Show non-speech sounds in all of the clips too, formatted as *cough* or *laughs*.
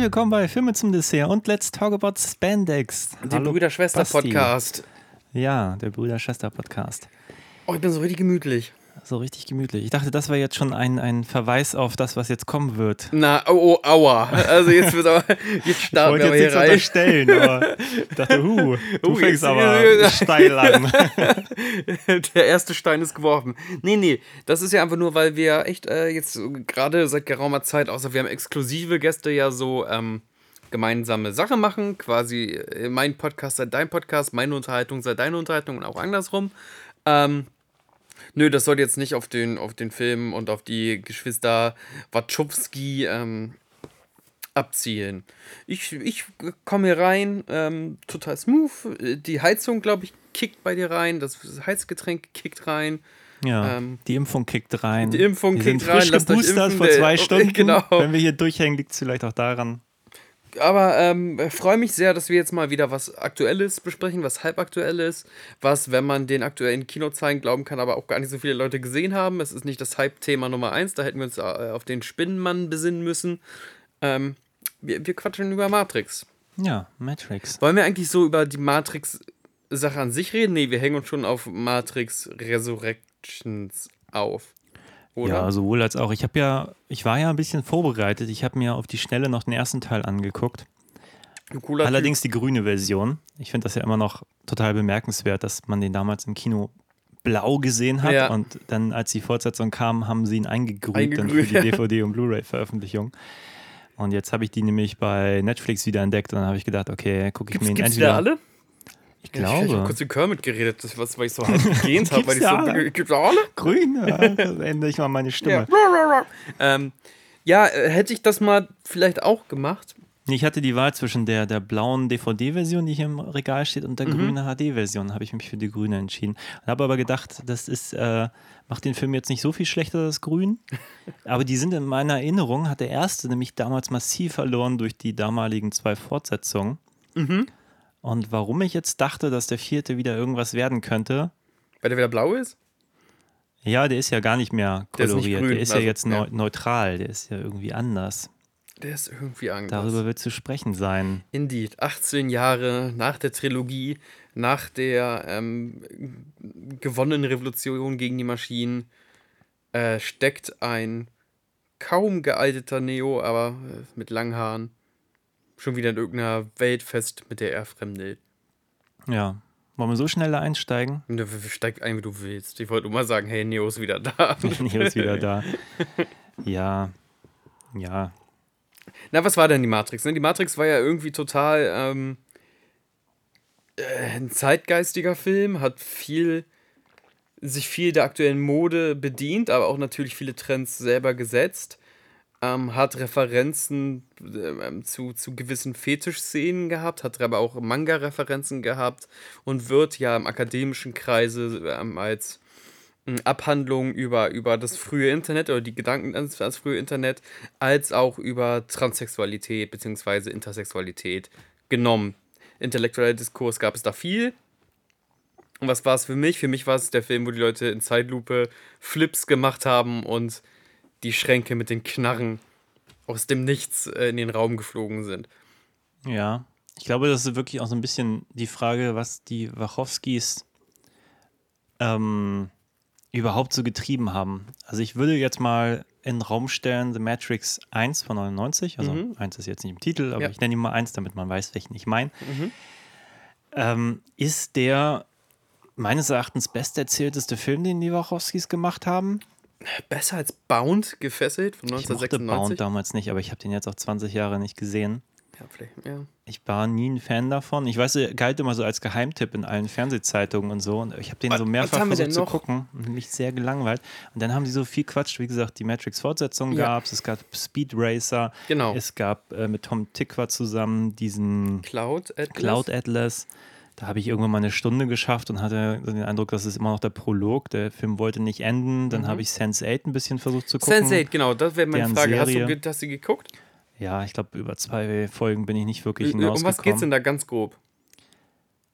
Herzlich willkommen bei Filme zum Dessert und Let's Talk About Spandex. Den Hallo, Brüder-Schwester-Podcast. Ja, der Brüder-Schwester-Podcast. Oh, ich bin so richtig gemütlich. So richtig gemütlich. Ich dachte, das war jetzt schon ein, ein Verweis auf das, was jetzt kommen wird. Na, oh, oh aua. Also jetzt wird aber, jetzt starten wir jetzt hier nichts rein. unterstellen, aber ich dachte, huh, du *laughs* Oh, fängst jetzt- aber steil an. *laughs* Der erste Stein ist geworfen. Nee, nee, das ist ja einfach nur, weil wir echt äh, jetzt gerade seit geraumer Zeit, außer wir haben exklusive Gäste, ja so ähm, gemeinsame Sache machen. Quasi äh, mein Podcast sei dein Podcast, meine Unterhaltung sei deine Unterhaltung und auch andersrum. Ähm, nö, das soll jetzt nicht auf den, auf den Film und auf die Geschwister Wachowski ähm, abzielen. Ich, ich komme hier rein, ähm, total smooth. Die Heizung, glaube ich, kickt bei dir rein. Das Heizgetränk kickt rein. Ja, Ähm, die Impfung kickt rein. die Impfung wir kickt sind rein, frisch lasst euch geboostert vor zwei *laughs* Stunden. genau. Wenn wir hier durchhängen, liegt es vielleicht auch daran. Aber ähm, freue mich sehr, dass wir jetzt mal wieder was Aktuelles besprechen, was halbaktuelles, was, wenn man den aktuellen Kinozahlen glauben kann, aber auch gar nicht so viele Leute gesehen haben. Es ist nicht das Hype-Thema Nummer eins, da hätten wir uns äh, auf den Spinnenmann besinnen müssen. Ähm, wir, wir quatschen über Matrix. Ja, Matrix. Wollen wir eigentlich so über die Matrix-Sache an sich reden? Nee, wir hängen uns schon auf Matrix Resurrections auf. Oder? Ja, sowohl als auch. Ich habe ja, ich war ja ein bisschen vorbereitet. Ich habe mir auf die Schnelle noch den ersten Teil angeguckt. Allerdings die grüne Version. Ich finde das ja immer noch total bemerkenswert, dass man den damals im Kino blau gesehen hat Ja. und dann, als die Fortsetzung kam, haben sie ihn eingegrüht, dann für die. DVD- und Blu-ray-Veröffentlichung. Und jetzt habe ich die nämlich bei Netflix wieder entdeckt und dann habe ich gedacht, okay, gucke ich Gibt's, mir ihn gibt's entweder. alle? Ich Ja, Ich habe glaube. kurz mit Kermit geredet, das, was, weil ich so halb *laughs* gegähnt habe. weil ich so, da alle? Gibt's da alle? Grün, ja, ändere ich mal meine Stimme. Ja. Ähm, ja, äh, hätte ich das mal vielleicht auch gemacht. Ich hatte die Wahl zwischen der, der blauen DVD-Version, die hier im Regal steht, und der Mhm. grünen HD-Version. Habe ich mich für die grüne entschieden. Habe aber gedacht, das ist, äh, macht den Film jetzt nicht so viel schlechter, das Grün. *laughs* Aber die sind in meiner Erinnerung, hat der erste nämlich damals massiv verloren durch die damaligen zwei Fortsetzungen. Mhm. Und warum ich jetzt dachte, dass der vierte wieder irgendwas werden könnte, Weil der wieder blau ist? ja, der ist ja gar nicht mehr Der ist koloriert. grün, der ist ja also, jetzt neu, ja. neutral, der ist ja irgendwie anders. Der ist irgendwie anders. Darüber wird zu sprechen sein. Indeed. 18 Jahre nach der Trilogie, nach der ähm, gewonnenen Revolution gegen die Maschinen, äh, steckt ein kaum gealteter Neo, aber äh, mit langen Haaren, schon wieder in irgendeiner Welt fest, mit der er fremdelt. Ja. Wollen wir so schneller einsteigen? Steig ein, wie du willst. Ich wollte nur mal sagen, hey, Neo ist wieder da. *laughs* Neo ist wieder da. *laughs* Ja. Ja. Na, was war denn die Matrix? Ne? Die Matrix war ja irgendwie total ähm, äh, ein zeitgeistiger Film, hat viel sich viel der aktuellen Mode bedient, aber auch natürlich viele Trends selber gesetzt. Ähm, hat Referenzen ähm, zu, zu gewissen Fetischszenen gehabt, hat aber auch Manga-Referenzen gehabt und wird ja im akademischen Kreise ähm, als ähm, Abhandlung über, über das frühe Internet oder die Gedanken ans, ans frühe Internet, als auch über Transsexualität bzw. Intersexualität genommen. Intellektueller Diskurs gab es da viel. Und was war es für mich? Für mich war es der Film, wo die Leute in Zeitlupe Flips gemacht haben und die Schränke mit den Knarren aus dem Nichts äh, in den Raum geflogen sind. Ja. Ich glaube, das ist wirklich auch so ein bisschen die Frage, was die Wachowskis ähm, überhaupt so getrieben haben. Also ich würde jetzt mal in den Raum stellen, The Matrix 1 von 99, also 1 ist jetzt nicht im Titel, aber Ja. ich nenne ihn mal 1, damit man weiß, welchen ich meine. Ähm, ist der meines Erachtens besterzählteste Film, den die Wachowskis gemacht haben? Besser als Bound gefesselt von Ich mochte 1996. Bound damals nicht, aber ich habe den jetzt auch 20 Jahre nicht gesehen. Ja, vielleicht, ja. Ich war nie ein Fan davon. Ich weiß, er galt immer so als Geheimtipp in allen Fernsehzeitungen und so. Und ich habe den Was- so mehrfach versucht zu gucken und mich sehr gelangweilt. Und dann haben sie so viel Quatsch. Wie gesagt, die Matrix-Fortsetzung Ja. gab es. Es gab Speed Racer. Genau. Es gab äh, mit Tom Tikva zusammen diesen Cloud Atlas. Cloud Atlas. Da habe ich irgendwann mal eine Stunde geschafft und hatte den Eindruck, das ist immer noch der Prolog. Der Film wollte nicht enden. Dann habe ich Sense8 ein bisschen versucht zu gucken. Sense8, genau, das wäre meine Deren Frage. Hast du, hast du geguckt? Ja, ich glaube, über zwei Folgen bin ich nicht wirklich Äh, Um hinausgekommen. was geht's denn da ganz grob?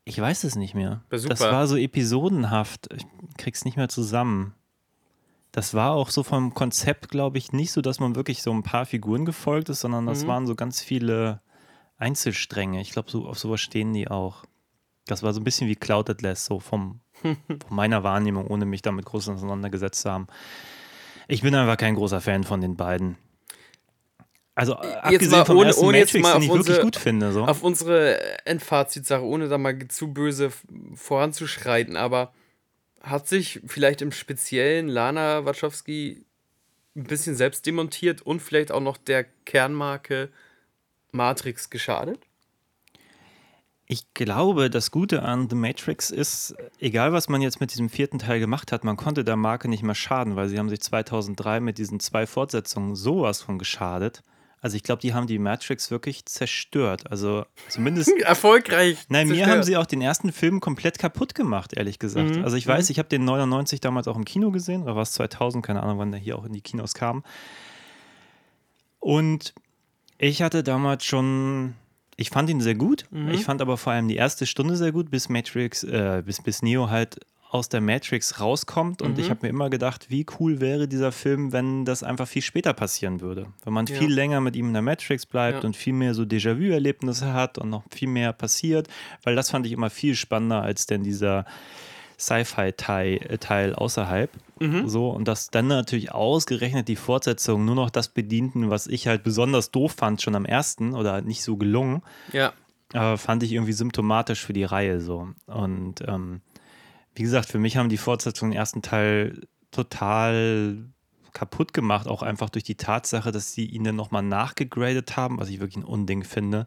Ich weiß es nicht mehr. Super. Das war so episodenhaft. Ich krieg's nicht mehr zusammen. Das war auch so vom Konzept, glaube ich, nicht so, dass man wirklich so ein paar Figuren gefolgt ist, sondern das Mhm. waren so ganz viele Einzelstränge. Ich glaube, so, auf sowas stehen die auch. Das war so ein bisschen wie Cloud Atlas, so vom, *laughs* von meiner Wahrnehmung, ohne mich damit groß auseinandergesetzt zu haben. Ich bin einfach kein großer Fan von den beiden. Also abgesehen vom ohne- ohne jetzt Matrix, mal den ich wirklich unsere- gut finde. So. Auf unsere Endfazitsache, ohne da mal zu böse voranzuschreiten, aber hat sich vielleicht im Speziellen Lana Wachowski ein bisschen selbst demontiert und vielleicht auch noch der Kernmarke Matrix geschadet? Ich glaube, das Gute an The Matrix ist, egal was man jetzt mit diesem vierten Teil gemacht hat, man konnte der Marke nicht mehr schaden, weil sie haben sich 2003 mit diesen zwei Fortsetzungen sowas von geschadet. Also ich glaube, die haben die Matrix wirklich zerstört. Also zumindest *laughs* Erfolgreich. Nein, mir zerstört. haben sie auch den ersten Film komplett kaputt gemacht, ehrlich gesagt. Mhm, Also ich weiß, ich habe den 99 damals auch im Kino gesehen, oder war es 2000, keine Ahnung, wann der hier auch in die Kinos kam. Und ich hatte damals schon, ich fand ihn sehr gut. Mhm. Ich fand aber vor allem die erste Stunde sehr gut, bis Matrix, äh, bis, bis Neo halt aus der Matrix rauskommt. Und Mhm. ich habe mir immer gedacht, wie cool wäre dieser Film, wenn das einfach viel später passieren würde. Wenn man Ja. viel länger mit ihm in der Matrix bleibt Ja. und viel mehr so Déjà-vu-Erlebnisse hat und noch viel mehr passiert. Weil das fand ich immer viel spannender als denn dieser Sci-Fi-Teil Teil außerhalb. Mhm. So, und dass dann natürlich ausgerechnet die Fortsetzungen nur noch das bedienten, was ich halt besonders doof fand, schon am ersten oder nicht so gelungen, Ja. aber fand ich irgendwie symptomatisch für die Reihe so. Und ähm, wie gesagt, für mich haben die Fortsetzungen im ersten Teil total kaputt gemacht, auch einfach durch die Tatsache, dass sie ihn dann nochmal nachgegradet haben, was ich wirklich ein Unding finde.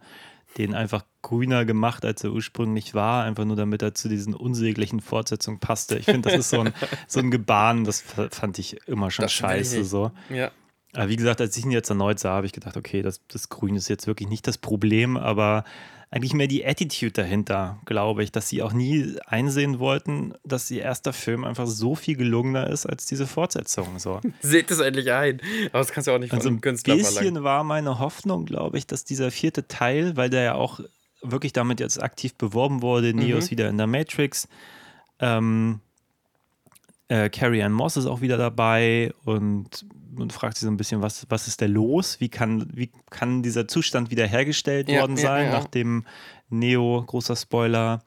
Den einfach grüner gemacht, als er ursprünglich war, einfach nur damit er zu diesen unsäglichen Fortsetzungen passte. Ich finde, das ist so ein, so ein Gebaren, das fand ich immer schon Das scheiße. So. Ja. Aber wie gesagt, als ich ihn jetzt erneut sah, habe ich gedacht, okay, das, das Grün ist jetzt wirklich nicht das Problem, aber eigentlich mehr die Attitude dahinter, glaube ich, dass sie auch nie einsehen wollten, dass ihr erster Film einfach so viel gelungener ist als diese Fortsetzung. So. *laughs* Seht es endlich ein. Aber das kannst du auch nicht von Also einem ein Künstler bisschen verlangen. war meine Hoffnung, glaube ich, dass dieser vierte Teil, weil der ja auch wirklich damit jetzt aktiv beworben wurde, Neo Mhm. ist wieder in der Matrix, ähm, äh, Carrie Ann Moss ist auch wieder dabei und man fragt sich so ein bisschen, was, was ist da los? Wie kann, wie kann dieser Zustand wiederhergestellt Ja, worden ja, sein, ja. nachdem Neo, großer Spoiler,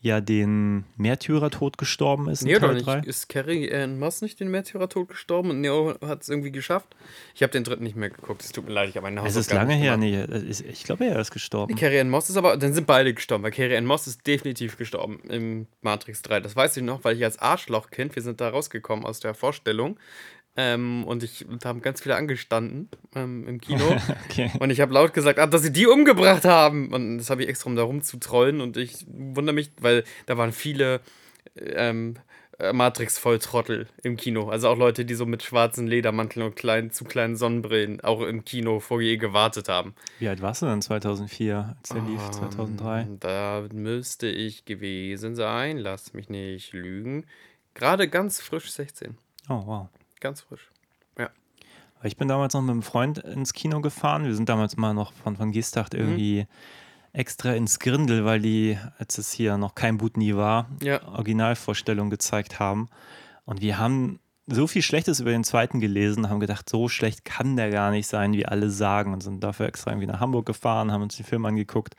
ja den Märtyrertod gestorben ist Nee, oder Teil nicht? 3? Ist Carrie Ann Moss nicht den Märtyrertod gestorben und Neo hat es irgendwie geschafft? Ich habe den dritten nicht mehr geguckt. Es tut mir leid, ich habe meine Es ist Hausaufgaben lange her, gemacht. nee, ich glaube, er ist gestorben. Carrie Ann Moss ist aber, dann sind beide gestorben, weil Carrie Ann Moss ist definitiv gestorben im Matrix 3. Das weiß ich noch, weil ich als Arschlochkind, wir sind da rausgekommen aus der Vorstellung ähm, und ich, da haben ganz viele angestanden ähm, im Kino. *laughs* Okay. Und ich habe laut gesagt, ah, dass sie die umgebracht haben. Und das habe ich extra, um da rumzutrollen. Und ich wundere mich, weil da waren viele ähm, äh, Matrix-Volltrottel im Kino. Also auch Leute, die so mit schwarzen Ledermanteln und kleinen, zu kleinen Sonnenbrillen auch im Kino vor je gewartet haben. Wie alt warst du denn 2004, als der lief, 2003? Ähm, Da müsste ich gewesen sein. Lass mich nicht lügen. Gerade ganz frisch 16. Oh, wow. Ganz frisch. Ja. Ich bin damals noch mit einem Freund ins Kino gefahren. Wir sind damals mal noch von, von Gestacht Mhm. irgendwie extra ins Grindel, weil die, als es hier noch kein Boot nie war, Ja. Originalvorstellung gezeigt haben. Und wir haben so viel Schlechtes über den zweiten gelesen, haben gedacht, so schlecht kann der gar nicht sein, wie alle sagen. Und sind dafür extra irgendwie nach Hamburg gefahren, haben uns den Film angeguckt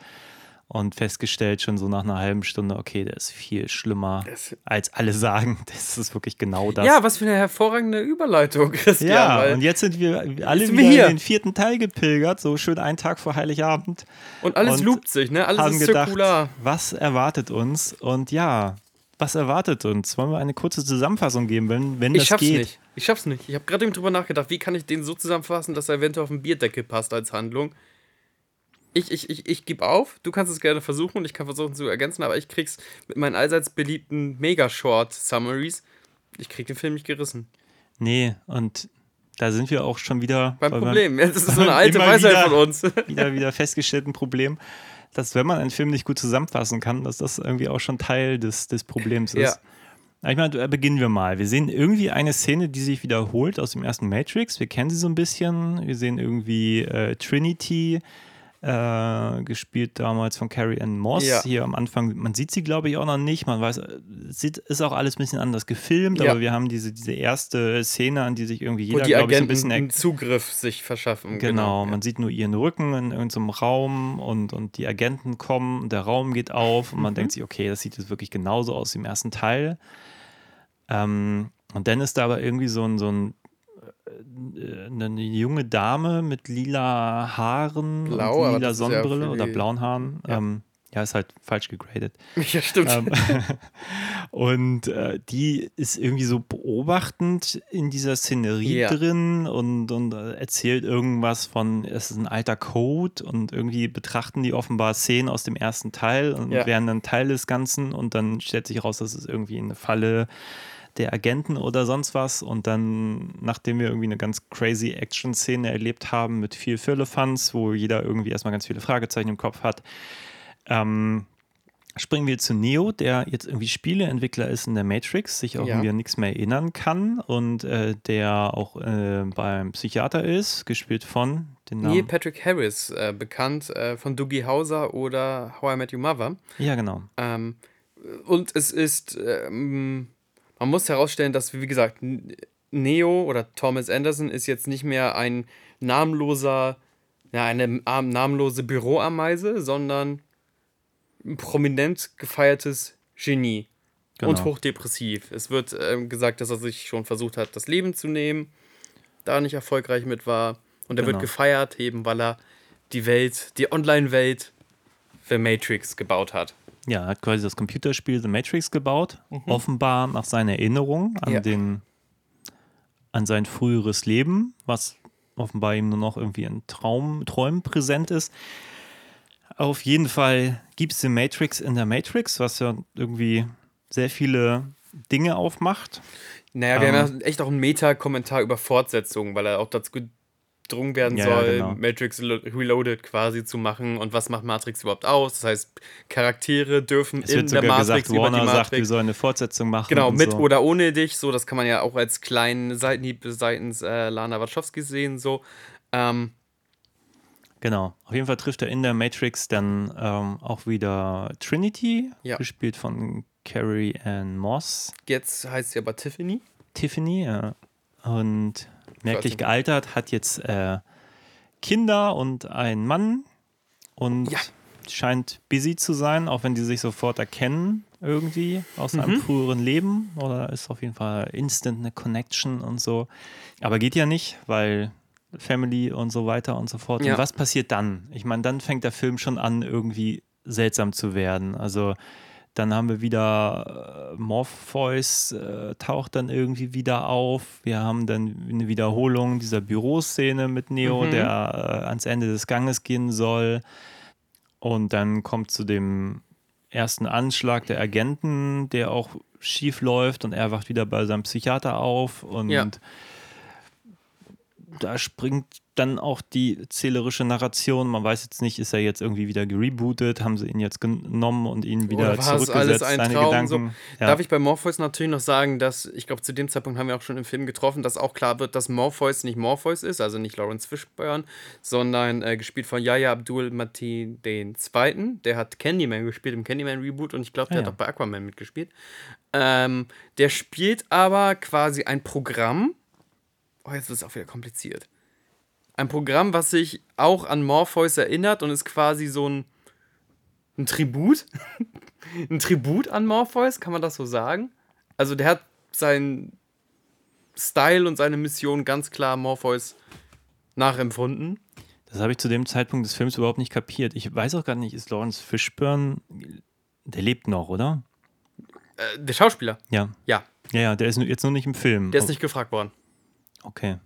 und festgestellt, schon so nach einer halben Stunde, okay, der ist viel schlimmer, Das- als alle sagen. *laughs* Das ist wirklich genau das. Ja, was für eine hervorragende Überleitung, *laughs* Christian. Ja, und jetzt sind wir alle sind wieder wir hier. in den vierten Teil gepilgert, so schön einen Tag vor Heiligabend. Und alles Und loopt sich, ne? Alles haben ist gedacht, zirkular. was erwartet uns? Und ja, was erwartet uns? Wollen wir eine kurze Zusammenfassung geben, wenn, wenn Ich das schaff's geht? nicht. Ich schaff's nicht. Ich habe gerade eben drüber nachgedacht, wie kann ich den so zusammenfassen, dass er eventuell auf den Bierdeckel passt als Handlung. Ich, ich, ich, ich gebe auf. Du kannst es gerne versuchen und ich kann versuchen zu ergänzen, aber ich krieg's mit meinen allseits beliebten Mega-Short-Summaries. Ich krieg den Film nicht gerissen. Nee, und da sind wir auch schon wieder Beim Problem. Das ist so eine *laughs* alte Weisheit wieder. von uns. *laughs* wieder, wieder festgestellten Problem, dass wenn man einen Film nicht gut zusammenfassen kann, dass das irgendwie auch schon Teil des, des Problems ist. Ja. Ich meine, beginnen wir mal. Wir sehen irgendwie eine Szene, die sich wiederholt aus dem ersten Matrix. Wir kennen sie so ein bisschen. Wir sehen irgendwie äh, Trinity, äh, gespielt damals von Carrie Ann Moss. Ja. Hier am Anfang, man sieht sie, glaube ich, auch noch nicht. Man weiß, es sieht, ist auch alles ein bisschen anders gefilmt, Ja. aber wir haben diese, diese erste Szene, an die sich irgendwie jeder, glaube ich, so ein bisschen einen Zugriff sich verschaffen. Genau, ja. man sieht nur ihren Rücken in irgendeinem Raum und, und die Agenten kommen, und der Raum geht auf und man denkt sich, okay, das sieht jetzt wirklich genauso aus wie im ersten Teil. Ähm, und dann ist da aber irgendwie so ein, so ein äh, eine junge Dame mit lila Haaren Blau, und lila ist ja Sonnenbrille für oder blauen Haaren. Ja. Ähm, ja, ist halt falsch gegradet. *laughs* Ja, stimmt. Ähm, *laughs* und äh, die ist irgendwie so beobachtend in dieser Szenerie Ja. drin und, und äh, erzählt irgendwas von, es ist ein alter Code und irgendwie betrachten die offenbar Szenen aus dem ersten Teil und Ja. werden dann Teil des Ganzen und dann stellt sich raus, das ist irgendwie eine Falle der Agenten oder sonst was und dann, nachdem wir irgendwie eine ganz crazy Action-Szene erlebt haben mit viel Firlefanz, wo jeder irgendwie erstmal ganz viele Fragezeichen im Kopf hat, ähm, springen wir zu Neo, der jetzt irgendwie Spieleentwickler ist in der Matrix, sich auch Ja. irgendwie an nichts mehr erinnern kann und äh, der auch äh, beim Psychiater ist, gespielt von den Namen. Neil Patrick Harris, äh, bekannt äh, von Doogie Hauser oder How I Met Your Mother. Ja, genau. Ähm, und es ist, ähm, man muss herausstellen, dass, wie gesagt, Neo oder Thomas Anderson ist jetzt nicht mehr ein namenloser, ja, eine namenlose Büroameise, sondern ein prominent gefeiertes Genie. Genau. Und hochdepressiv. Es wird ähm, gesagt, dass er sich schon versucht hat, das Leben zu nehmen, da nicht erfolgreich mit war. Und er Genau. wird gefeiert, eben weil er die Welt, die Online-Welt für Matrix gebaut hat. Ja, er hat quasi das Computerspiel The Matrix gebaut, offenbar nach seiner Erinnerung an Mhm. Ja. den an sein früheres Leben, was offenbar ihm nur noch irgendwie in Traum, Träumen präsent ist. Auf jeden Fall gibt es The Matrix in der Matrix, was ja irgendwie sehr viele Dinge aufmacht. Naja, wir Ähm. haben echt auch einen Meta-Kommentar über Fortsetzungen, weil er auch dazu gedrungen werden Ja, ja, soll, genau. Matrix Lo- Reloaded quasi zu machen. Und was macht Matrix überhaupt aus? Das heißt, Charaktere dürfen Es in der Matrix gesagt, über die Warner sagt, Matrix. wir sollen eine Fortsetzung machen. Genau, mit so. oder ohne dich, so, das kann man ja auch als kleinen Seitenhieb seitens äh, Lana Wachowski sehen, so. Ähm, Genau. Auf jeden Fall trifft er in der Matrix dann ähm, auch wieder Trinity, Ja. gespielt von Carrie Ann Moss. jetzt heißt sie aber Tiffany. Tiffany, ja. Und merklich gealtert, hat jetzt äh, Kinder und einen Mann und Ja. scheint busy zu sein, auch wenn die sich sofort erkennen irgendwie aus Mhm. einem früheren Leben. Oder ist auf jeden Fall instant eine Connection und so. Aber geht ja nicht, weil Family und so weiter und so fort. Ja. Und was passiert dann? Ich meine, dann fängt der Film schon an, irgendwie seltsam zu werden. Also dann haben wir wieder äh, Morpheus äh, taucht dann irgendwie wieder auf. Wir haben dann eine Wiederholung dieser Büroszene mit Neo, Mhm. der äh, ans Ende des Ganges gehen soll. Und dann kommt zu dem ersten Anschlag der Agenten, der auch schief läuft und er wacht wieder bei seinem Psychiater auf und Ja. Da springt dann auch die zählerische Narration. Man weiß jetzt nicht, ist er jetzt irgendwie wieder gerebootet? Haben sie ihn jetzt genommen und ihn wieder Oder zurückgesetzt? alles ein Traum? Gedanken. So, Darf ich bei Morpheus natürlich noch sagen, dass, ich glaube, zu dem Zeitpunkt haben wir auch schon im Film getroffen, dass auch klar wird, dass Morpheus nicht Morpheus ist, also nicht Lawrence Fishburne, sondern äh, gespielt von Yahya Abdul Mateen II. Der hat Candyman gespielt im Candyman-Reboot und ich glaube, der Ah, ja. hat auch bei Aquaman mitgespielt. Ähm, der spielt aber quasi ein Programm. Oh, jetzt wird es auch wieder kompliziert. Ein Programm, was sich auch an Morpheus erinnert und ist quasi so ein, ein Tribut. *laughs* ein Tribut an Morpheus, kann man das so sagen? Also der hat seinen Style und seine Mission ganz klar Morpheus nachempfunden. Das habe ich zu dem Zeitpunkt des Films überhaupt nicht kapiert. Ich weiß auch gar nicht, ist Lawrence Fishburne, der lebt noch, oder? Äh, der Schauspieler, Ja. ja, Ja, ja, der ist jetzt nur nicht im Film. der ist nicht gefragt worden. Okay.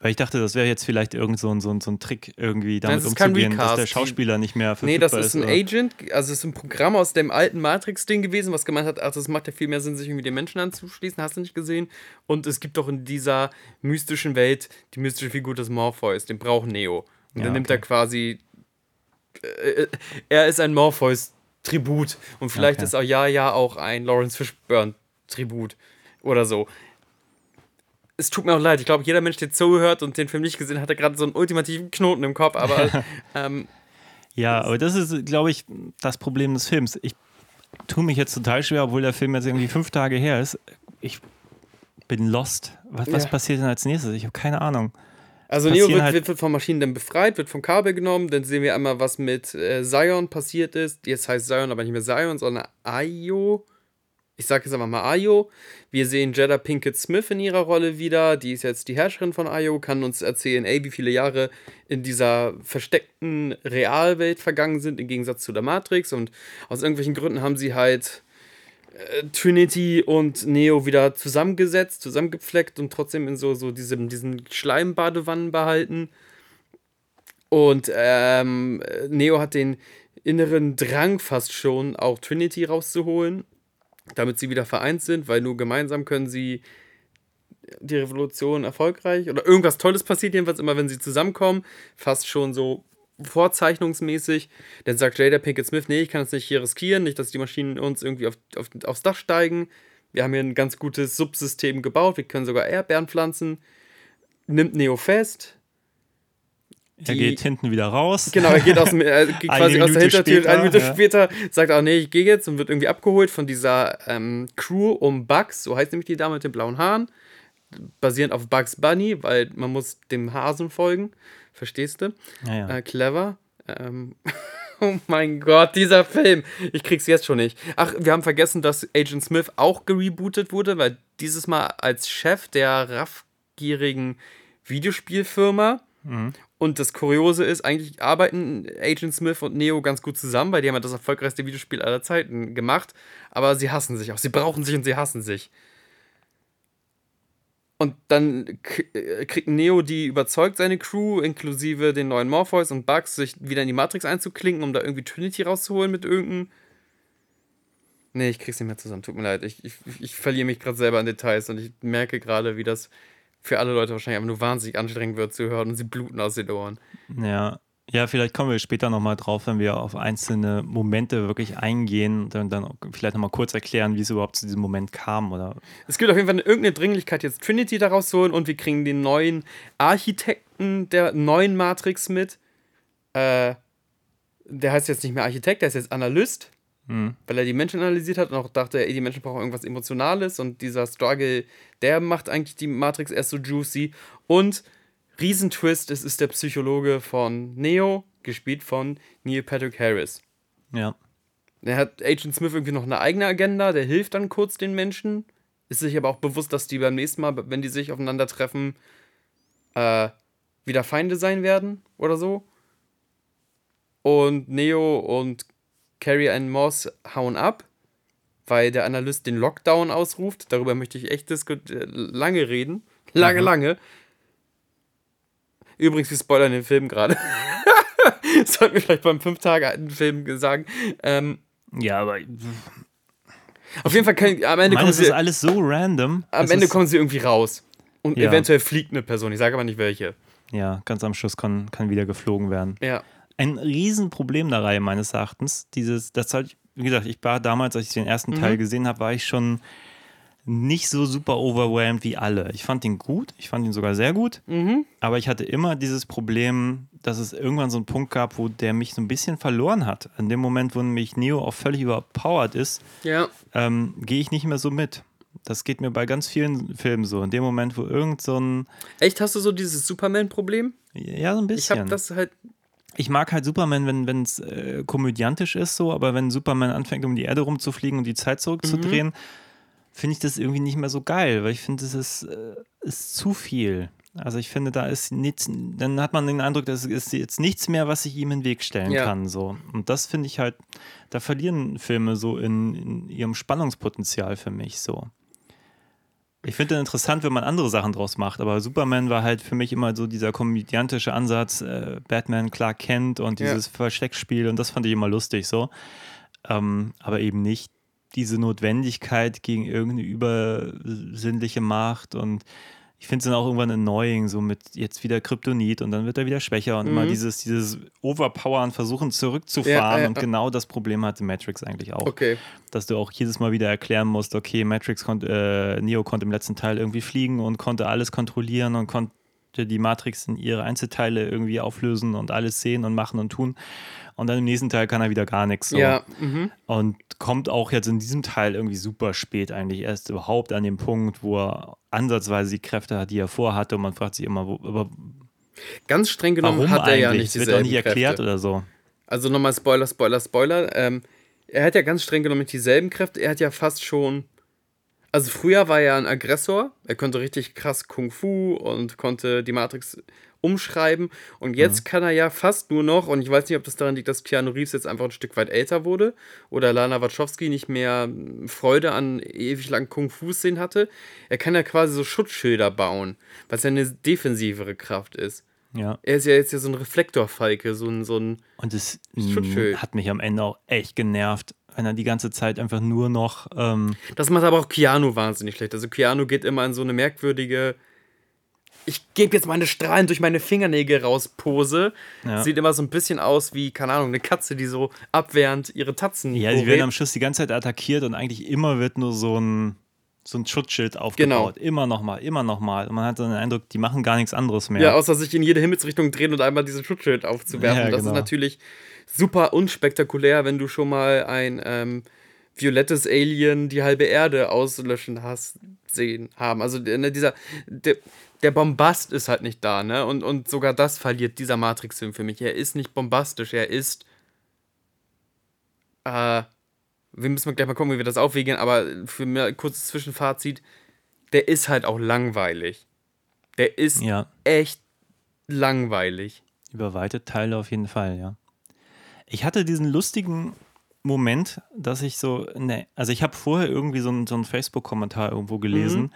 Weil ich dachte, das wäre jetzt vielleicht irgend so ein, so ein, so ein Trick, irgendwie damit ist kein umzugehen, dass der Schauspieler nicht mehr Nee, verfügbar das ist ein oder? Agent, also es ist ein Programm aus dem alten Matrix-Ding gewesen, was gemeint hat, ach, das macht ja viel mehr Sinn, sich irgendwie den Menschen anzuschließen, hast du nicht gesehen? Und es gibt doch in dieser mystischen Welt die mystische Figur des Morpheus, den braucht Neo. Und Ja, dann nimmt okay. er quasi, äh, äh, er ist ein Morpheus-Tribut und vielleicht Okay. ist auch ja, ja auch ein Lawrence Fishburne Tribut oder so. Es tut mir auch leid, ich glaube, jeder Mensch, der zuhört und den Film nicht gesehen hat, hat gerade so einen ultimativen Knoten im Kopf, aber *laughs* ähm, Ja, aber das ist, glaube ich, das Problem des Films. Ich tue mich jetzt total schwer, obwohl der Film jetzt irgendwie fünf Tage her ist. Ich bin lost. Was, was Ja. passiert denn als nächstes? Ich habe keine Ahnung. Also Neo wird, halt- wird von Maschinen dann befreit, wird vom Kabel genommen, dann sehen wir einmal, was mit äh, Zion passiert ist. Jetzt heißt Zion aber nicht mehr Zion, sondern Ayo. Ich sage jetzt einfach mal Ayo. Wir sehen Jada Pinkett Smith in ihrer Rolle wieder. Die ist jetzt die Herrscherin von Ayo, kann uns erzählen, ey, wie viele Jahre in dieser versteckten Realwelt vergangen sind, im Gegensatz zu der Matrix. Und aus irgendwelchen Gründen haben sie halt äh, Trinity und Neo wieder zusammengesetzt, zusammengepfleckt und trotzdem in so, so diesem, diesen Schleimbadewannen behalten. Und ähm, Neo hat den inneren Drang fast schon, auch Trinity rauszuholen, damit sie wieder vereint sind, weil nur gemeinsam können sie die Revolution erfolgreich oder irgendwas Tolles passiert jedenfalls immer, wenn sie zusammenkommen, fast schon so vorzeichnungsmäßig. Dann sagt Jada Pinkett Smith, nee, ich kann es nicht hier riskieren, nicht, dass die Maschinen uns irgendwie auf, auf, aufs Dach steigen. Wir haben hier ein ganz gutes Subsystem gebaut, wir können sogar Erdbeeren pflanzen. Nimmt Neo fest, Er geht hinten wieder raus. Genau, er geht, aus dem, er *laughs* geht quasi aus der Hintertür. später, eine Minute ja. später sagt er, nee, ich gehe jetzt und wird irgendwie abgeholt von dieser ähm, Crew um Bugs, so heißt nämlich die Dame mit den blauen Haaren, basierend auf Bugs Bunny, weil man muss dem Hasen folgen, verstehst du? Ja, ja. Äh, clever. Ähm, *laughs* oh mein Gott, dieser Film. Ich krieg's jetzt schon nicht. Ach, wir haben vergessen, dass Agent Smith auch gerebootet wurde, weil dieses Mal als Chef der raffgierigen Videospielfirma. Und das Kuriose ist, eigentlich arbeiten Agent Smith und Neo ganz gut zusammen, weil die haben ja das erfolgreichste Videospiel aller Zeiten gemacht. Aber sie hassen sich auch. Sie brauchen sich und sie hassen sich. Und dann äh, kriegt Neo die überzeugt, seine Crew, inklusive den neuen Morpheus und Bugs, sich wieder in die Matrix einzuklinken, um da irgendwie Trinity rauszuholen mit irgendeinem. Nee, ich krieg's nicht mehr zusammen, tut mir leid. Ich, ich, ich verliere mich gerade selber in Details und ich merke gerade, wie das für alle Leute wahrscheinlich einfach nur wahnsinnig anstrengend wird zu hören und sie bluten aus den Ohren. Ja. Ja, vielleicht kommen wir später nochmal drauf, wenn wir auf einzelne Momente wirklich eingehen und dann, dann vielleicht nochmal kurz erklären, wie es überhaupt zu diesem Moment kam. Oder Es gibt auf jeden Fall irgendeine Dringlichkeit, jetzt Trinity da rauszuholen und wir kriegen den neuen Architekten der neuen Matrix mit. Äh, der heißt jetzt nicht mehr Architekt, der ist jetzt Analyst, weil er die Menschen analysiert hat und auch dachte, ey, die Menschen brauchen irgendwas Emotionales und dieser Struggle, der macht eigentlich die Matrix erst so juicy. Und Riesentwist, es ist der Psychologe von Neo, gespielt von Neil Patrick Harris. ja. Er hat Agent Smith irgendwie noch eine eigene Agenda, der hilft dann kurz den Menschen. Ist sich aber auch bewusst, dass die beim nächsten Mal, wenn die sich aufeinandertreffen, äh, wieder Feinde sein werden oder so. Und Neo und Carrie Ann Moss hauen ab, weil der Analyst den Lockdown ausruft. Darüber möchte ich echt äh, lange reden. *laughs* Lange, lange. Übrigens, wir spoilern den Film gerade. *laughs* Sollten wir vielleicht beim fünf Tage alten Film sagen. Ähm, Ja, aber auf jeden Fall können, am Ende, Mann, kommen es ist alles so random. am Es Ende kommen sie irgendwie raus. Und Ja. eventuell fliegt eine Person. Ich sage aber nicht welche. Ja, ganz am Schluss kann, kann wieder geflogen werden. Ja. Ein Riesenproblem der Reihe meines Erachtens, dieses, das halt, wie gesagt, ich war damals, als ich den ersten Teil gesehen habe, war ich schon nicht so super overwhelmed wie alle. Ich fand ihn gut, ich fand ihn sogar sehr gut, aber ich hatte immer dieses Problem, dass es irgendwann so einen Punkt gab, wo der mich so ein bisschen verloren hat. In dem Moment, wo nämlich Neo auch völlig überpowered ist, Ja. ähm, gehe ich nicht mehr so mit. Das geht mir bei ganz vielen Filmen so. In dem Moment, wo irgend so ein, Echt, hast du so dieses Superman-Problem? ja, so ein Ich bisschen. habe das halt. Ich mag halt Superman, wenn es äh, komödiantisch ist, so, aber wenn Superman anfängt, um die Erde rumzufliegen und die Zeit zurückzudrehen, finde ich das irgendwie nicht mehr so geil, weil ich finde, das ist, äh, ist zu viel. Also ich finde, da ist nichts, dann hat man den Eindruck, das ist jetzt nichts mehr, was ich ihm in den Weg stellen Ja. kann. So. Und das finde ich halt, da verlieren Filme so in, in ihrem Spannungspotenzial für mich so. Ich finde es interessant, wenn man andere Sachen draus macht, aber Superman war halt für mich immer so dieser komödiantische Ansatz, äh, Batman, Clark Kent und Ja. dieses Versteckspiel und das fand ich immer lustig so. Ähm, aber eben nicht diese Notwendigkeit gegen irgendeine übersinnliche Macht und ich finde es dann auch irgendwann annoying, so mit jetzt wieder Kryptonit und dann wird er wieder schwächer und immer dieses, dieses Overpowern versuchen zurückzufahren. Mhm. Ja, ja, und genau das Problem hatte Matrix eigentlich auch. Okay. Dass du auch jedes Mal wieder erklären musst, okay, Matrix konnte, äh, Neo konnte im letzten Teil irgendwie fliegen und konnte alles kontrollieren und konnte die Matrix in ihre Einzelteile irgendwie auflösen und alles sehen und machen und tun. Und dann im nächsten Teil kann er wieder gar nichts. So. Ja, mhm. Und kommt auch jetzt in diesem Teil irgendwie super spät eigentlich erst überhaupt an dem Punkt, wo er ansatzweise die Kräfte hat, die er vorhatte. Und man fragt sich immer, wo, aber Ganz streng genommen warum hat er eigentlich? ja nicht Es wird dieselben doch nicht erklärt Kräfte. oder so. Also nochmal Spoiler, Spoiler, Spoiler. Ähm, er hat ja ganz streng genommen nicht dieselben Kräfte. Er hat ja fast schon. Also früher war er ein Aggressor. Er konnte richtig krass Kung Fu und konnte die Matrix umschreiben. Und jetzt kann er ja fast nur noch, und ich weiß nicht, ob das daran liegt, dass Keanu Reeves jetzt einfach ein Stück weit älter wurde oder Lana Wachowski nicht mehr Freude an ewig langen Kung Fu-Szenen hatte. Er kann ja quasi so Schutzschilder bauen, was ja eine defensivere Kraft ist. Ja. Er ist ja jetzt ja so ein Reflektorfalke, so ein, so ein Und es Schutzschild. mh, hat mich am Ende auch echt genervt, wenn er die ganze Zeit einfach nur noch. Ähm, Das macht aber auch Keanu wahnsinnig schlecht. Also Keanu geht immer in so eine merkwürdige ich gebe jetzt meine Strahlen durch meine Fingernägel raus Pose. Ja. Sieht immer so ein bisschen aus wie, keine Ahnung, eine Katze, die so abwehrend ihre Tatzen ja, die werden am Schluss die ganze Zeit attackiert und eigentlich immer wird nur so ein, so ein Schutzschild aufgebaut. Genau. Immer nochmal, immer nochmal. Und man hat so den Eindruck, die machen gar nichts anderes mehr. Ja, außer sich in jede Himmelsrichtung drehen und einmal dieses Schutzschild aufzuwerfen. Ja, das genau. ist natürlich super unspektakulär, wenn du schon mal ein ähm, violettes Alien die halbe Erde auslöschen hast sehen haben. Also ne, dieser der, der Bombast ist halt nicht da, ne? Und, und sogar das verliert dieser Matrix-Film für mich. Er ist nicht bombastisch, er ist äh, wir müssen gleich mal gucken, wie wir das aufwägen, aber für mir ein kurzes Zwischenfazit, der ist halt auch langweilig. Der ist ja. echt langweilig. Über weite Teile auf jeden Fall, ja. Ich hatte diesen lustigen Moment, dass ich so, ne, also ich habe vorher irgendwie so einen, so einen Facebook-Kommentar irgendwo gelesen,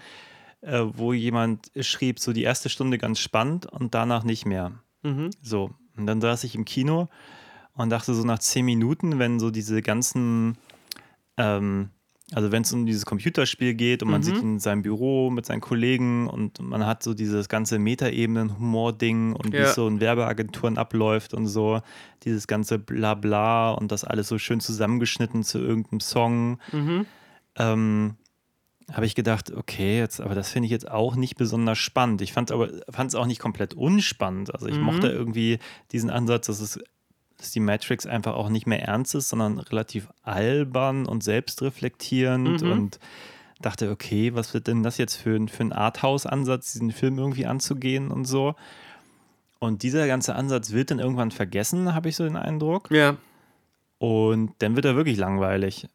äh, wo jemand schrieb, so die erste Stunde ganz spannend und danach nicht mehr. So, und dann saß ich im Kino und dachte so nach zehn Minuten, wenn so diese ganzen, ähm, also wenn es um dieses Computerspiel geht und man sieht ihn in seinem Büro mit seinen Kollegen und man hat so dieses ganze Metaebenen-Humor-Ding und wie Ja. es so in Werbeagenturen abläuft und so, dieses ganze Blabla und das alles so schön zusammengeschnitten zu irgendeinem Song. Ähm, habe ich gedacht, okay, jetzt, aber das finde ich jetzt auch nicht besonders spannend. Ich fand es aber fand es auch nicht komplett unspannend. Also ich mochte irgendwie diesen Ansatz, dass es dass die Matrix einfach auch nicht mehr ernst ist, sondern relativ albern und selbstreflektierend und dachte, okay, was wird denn das jetzt für, ein- für ein Arthouse-Ansatz, diesen Film irgendwie anzugehen und so. Und dieser ganze Ansatz wird dann irgendwann vergessen, habe ich so den Eindruck. Ja. Und dann wird er wirklich langweilig.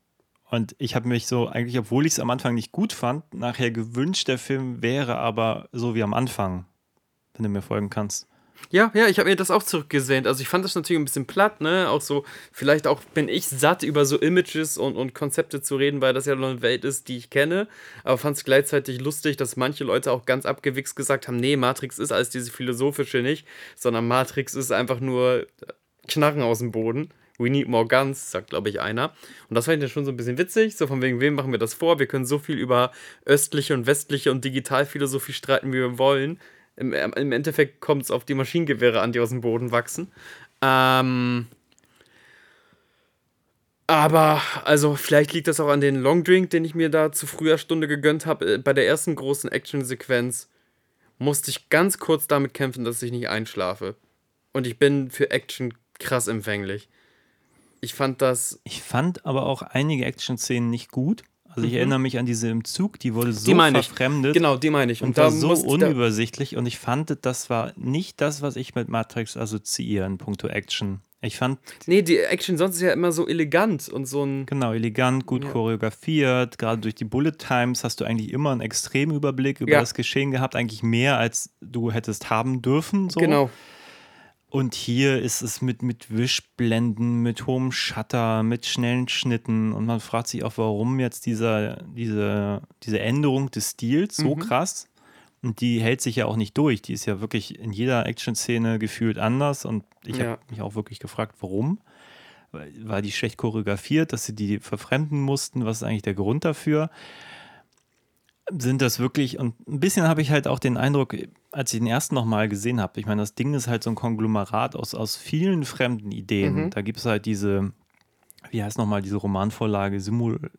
Und ich habe mich so, eigentlich, obwohl ich es am Anfang nicht gut fand, nachher gewünscht, der Film wäre aber so wie am Anfang, wenn du mir folgen kannst. Ja, ja, ich habe mir das auch zurückgesehnt. Also ich fand das natürlich ein bisschen platt, ne? Auch so, vielleicht auch bin ich satt, über so Images und, und Konzepte zu reden, weil das ja noch eine Welt ist, die ich kenne. Aber fand es gleichzeitig lustig, dass manche Leute auch ganz abgewichst gesagt haben, nee, Matrix ist alles diese philosophische nicht, sondern Matrix ist einfach nur Knarren aus dem Boden. We need more guns, sagt, glaube ich, einer. Und das fand ich dann schon so ein bisschen witzig. So von wegen, wem machen wir das vor? Wir können so viel über östliche und westliche und Digitalphilosophie streiten, wie wir wollen. Im, im Endeffekt kommt es auf die Maschinengewehre an, die aus dem Boden wachsen. Ähm. Aber, also, vielleicht liegt das auch an den Longdrink, den ich mir da zu früher Stunde gegönnt habe. Bei der ersten großen Action-Sequenz musste ich ganz kurz damit kämpfen, dass ich nicht einschlafe. Und ich bin für Action krass empfänglich. Ich fand das. Ich fand aber auch einige Action-Szenen nicht gut. Also ich erinnere mich an diese im Zug, die wurde so Mhm. Die verfremdet Genau, die meine ich. und da war so unübersichtlich und ich fand, das war nicht das, was ich mit Matrix assoziiere in puncto Action. Ich fand, Nee, die Action sonst ist ja immer so elegant und so ein. genau, elegant, gut Ja. choreografiert. Gerade durch die Bullet Times hast du eigentlich immer einen extremen Überblick über Ja. das Geschehen gehabt, eigentlich mehr, als du hättest haben dürfen. So. Genau. Und hier ist es mit, mit Wischblenden, mit hohem Shutter, mit schnellen Schnitten. Und man fragt sich auch, warum jetzt dieser, diese, diese Änderung des Stils so Mhm. krass. Und die hält sich ja auch nicht durch. Die ist ja wirklich in jeder Action-Szene gefühlt anders. Und ich Ja. habe mich auch wirklich gefragt, warum. War die schlecht choreografiert, dass sie die verfremden mussten? Was ist eigentlich der Grund dafür? sind das wirklich, und ein bisschen habe ich halt auch den Eindruck, als ich den ersten nochmal gesehen habe, ich meine, das Ding ist halt so ein Konglomerat aus, aus vielen fremden Ideen. Mhm. Da gibt es halt diese, wie heißt nochmal diese Romanvorlage, Simul,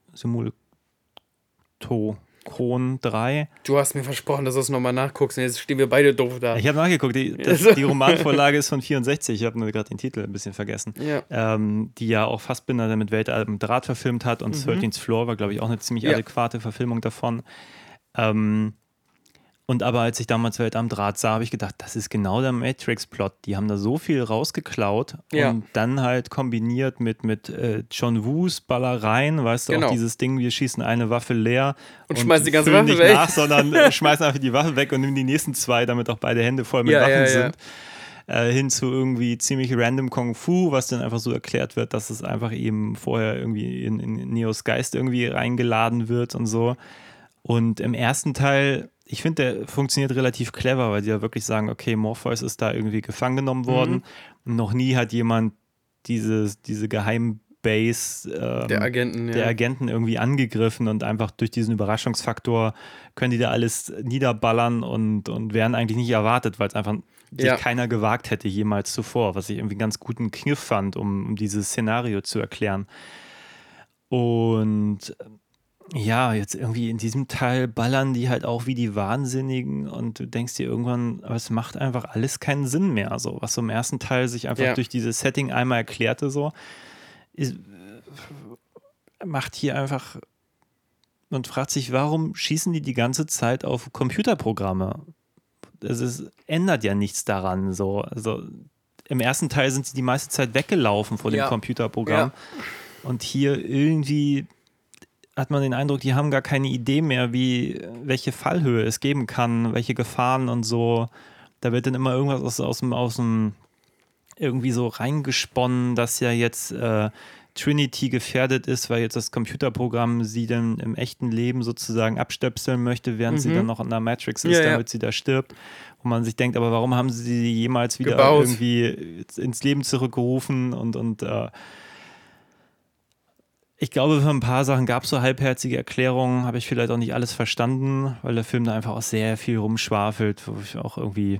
Simultokron 3. Du hast mir versprochen, dass du es nochmal nachguckst und jetzt stehen wir beide doof da. Ich habe nachgeguckt, die, *laughs* das, die Romanvorlage ist von 64, ich habe nur gerade den Titel ein bisschen vergessen. Ja. Ähm, die ja auch Fassbinder der mit Weltalben Draht verfilmt hat und 13th Floor war, glaube ich, auch eine ziemlich Mhm. Ja. adäquate Verfilmung davon. Ähm, und aber als ich damals Welt am Draht sah, habe ich gedacht, das ist genau der Matrix-Plot. Die haben da so viel rausgeklaut Ja. und dann halt kombiniert mit, mit äh, John Woos Ballereien, weißt du, Genau. auch dieses Ding, wir schießen eine Waffe leer Und schmeißen die ganze Waffe nicht weg. nach, sondern äh, *laughs* schmeißen einfach die Waffe weg und nehmen die nächsten zwei, damit auch beide Hände voll mit Ja, Waffen ja. sind. Äh, hin zu irgendwie ziemlich random Kung Fu, was dann einfach so erklärt wird, dass es einfach eben vorher irgendwie in, in Neos Geist irgendwie reingeladen wird und so. Und im ersten Teil, ich finde, der funktioniert relativ clever, weil die ja wirklich sagen, okay, Morpheus ist da irgendwie gefangen genommen worden. Mhm. Noch nie hat jemand dieses, diese Geheimbase ähm, Der Agenten, ja. der Agenten irgendwie angegriffen und einfach durch diesen Überraschungsfaktor können die da alles niederballern und, und werden eigentlich nicht erwartet, weil es einfach sich Ja. keiner gewagt hätte jemals zuvor, was ich irgendwie einen ganz guten Kniff fand, um, um dieses Szenario zu erklären. Und ja, jetzt irgendwie in diesem Teil ballern die halt auch wie die Wahnsinnigen und du denkst dir irgendwann, aber es macht einfach alles keinen Sinn mehr, so was so im ersten Teil sich einfach Ja. durch dieses Setting einmal erklärte, so ist, macht hier einfach und fragt sich, warum schießen die die ganze Zeit auf Computerprogramme? Also es ändert ja nichts daran. So. Also im ersten Teil sind sie die meiste Zeit weggelaufen vor dem Ja. Computerprogramm. Und hier irgendwie hat man den Eindruck, die haben gar keine Idee mehr, wie welche Fallhöhe es geben kann, welche Gefahren und so. Da wird dann immer irgendwas aus, aus dem, aus dem irgendwie so reingesponnen, dass ja jetzt äh, Trinity gefährdet ist, weil jetzt das Computerprogramm sie dann im echten Leben sozusagen abstöpseln möchte, während sie dann noch in der Matrix ist, Mhm. Ja, ja. damit sie da stirbt. Wo man sich denkt, aber warum haben sie sie jemals wieder Gebaut. irgendwie ins Leben zurückgerufen und, und äh, ich glaube, für ein paar Sachen gab es so halbherzige Erklärungen, habe ich vielleicht auch nicht alles verstanden, weil der Film da einfach auch sehr viel rumschwafelt, wo ich auch irgendwie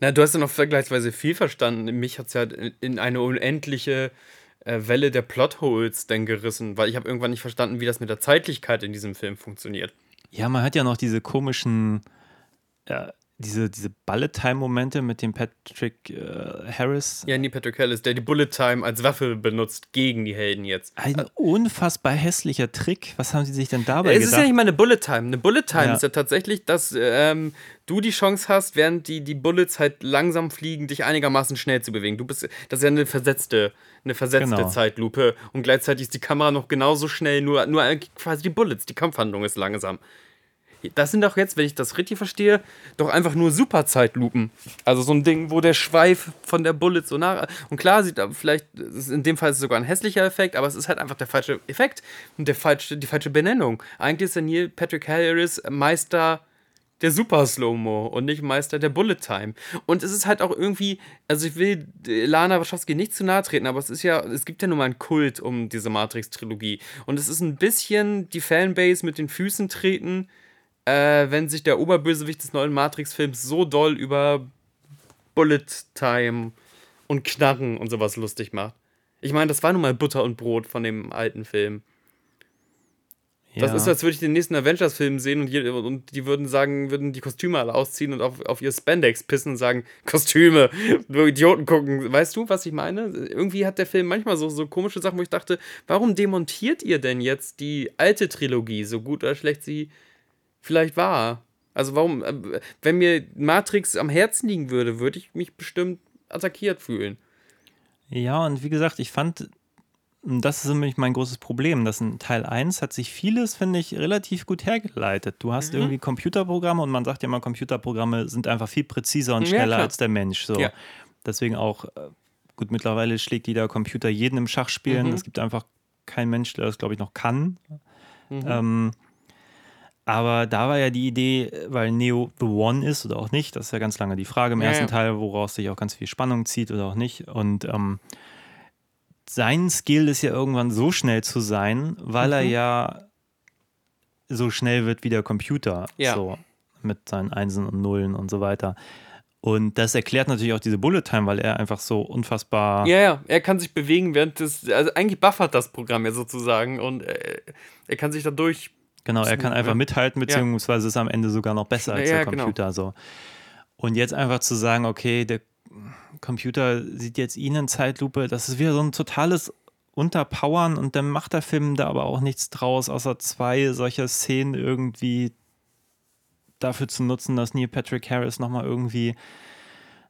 Na, du hast ja noch vergleichsweise viel verstanden. Mich hat es ja in eine unendliche äh, Welle der Plotholes denn gerissen, weil ich habe irgendwann nicht verstanden, wie das mit der Zeitlichkeit in diesem Film funktioniert. Ja, man hat ja noch diese komischen, äh, diese, diese Ballet-Time-Momente mit dem Patrick äh, Harris. Ja, Neil Patrick Harris, der die Bullet Time als Waffe benutzt gegen die Helden jetzt. Ein unfassbar hässlicher Trick. Was haben sie sich denn dabei Es ist ja gedacht? nicht mal eine Bullet Time. Eine Bullet Time Ja. ist ja tatsächlich, dass ähm, du die Chance hast, während die, die Bullets halt langsam fliegen, dich einigermaßen schnell zu bewegen. Du bist, das ist ja eine versetzte, eine versetzte Genau. Zeitlupe und gleichzeitig ist die Kamera noch genauso schnell, nur, nur quasi die Bullets, die Kampfhandlung ist langsam. Das sind doch jetzt, wenn ich das richtig verstehe, doch einfach nur Superzeitlupen. Also so ein Ding, wo der Schweif von der Bullet so nach. Und klar, sieht vielleicht, in dem Fall sogar ein hässlicher Effekt, aber es ist halt einfach der falsche Effekt und der falsche, die falsche Benennung. Eigentlich ist der Neil Patrick Harris Meister der Super Slow-Mo und nicht Meister der Bullet Time. Und es ist halt auch irgendwie, also ich will Lana Wachowski nicht zu nahe treten, aber es ist ja, es gibt ja nun mal einen Kult um diese Matrix-Trilogie. Und es ist ein bisschen die Fanbase mit den Füßen treten, äh, wenn sich der Oberbösewicht des neuen Matrix-Films so doll über Bullet Time und Knarren und sowas lustig macht. Ich meine, das war nun mal Butter und Brot von dem alten Film. Das Ja. ist, als würde ich den nächsten Avengers-Film sehen und, je, und die würden sagen, würden die Kostüme alle ausziehen und auf, auf ihr Spandex pissen und sagen, Kostüme, nur Idioten gucken. Weißt du, was ich meine? Irgendwie hat der Film manchmal so, so komische Sachen, wo ich dachte, warum demontiert ihr denn jetzt die alte Trilogie, so gut oder schlecht sie vielleicht war? Also warum, äh, wenn mir Matrix am Herzen liegen würde, würde ich mich bestimmt attackiert fühlen. Ja, und wie gesagt, ich fand, das ist nämlich mein großes Problem, dass in Teil 1 hat sich vieles, finde ich, relativ gut hergeleitet. Du Mhm. hast irgendwie Computerprogramme und man sagt ja mal, Computerprogramme sind einfach viel präziser und Ja, schneller klar. als der Mensch. So. Ja. Deswegen auch, äh, gut, mittlerweile schlägt jeder Computer jeden im Schach spielen. Mhm. Es gibt einfach keinen Mensch, der das, glaube ich, noch kann. Mhm. Ähm, aber da war ja die Idee, weil Neo The One ist oder auch nicht, das ist ja ganz lange die Frage im Ja, ersten ja. Teil, woraus sich auch ganz viel Spannung zieht oder auch nicht. Und ähm, sein Skill ist ja irgendwann so schnell zu sein, weil er Mhm. ja so schnell wird wie der Computer. Ja. So, mit seinen Einsen und Nullen und so weiter. Und das erklärt natürlich auch diese Bullet Time, weil er einfach so unfassbar. Ja, ja, er kann sich bewegen während des. Also eigentlich buffert das Programm ja sozusagen und äh, er kann sich dadurch. Genau, er kann einfach mithalten, beziehungsweise ist am Ende sogar noch besser als der genau. Computer. So. Und jetzt einfach zu sagen, okay, der Computer sieht jetzt ihn in Zeitlupe, das ist wieder so ein totales Unterpowern und dann macht der Film da aber auch nichts draus, außer zwei solcher Szenen irgendwie dafür zu nutzen, dass Neil Patrick Harris nochmal irgendwie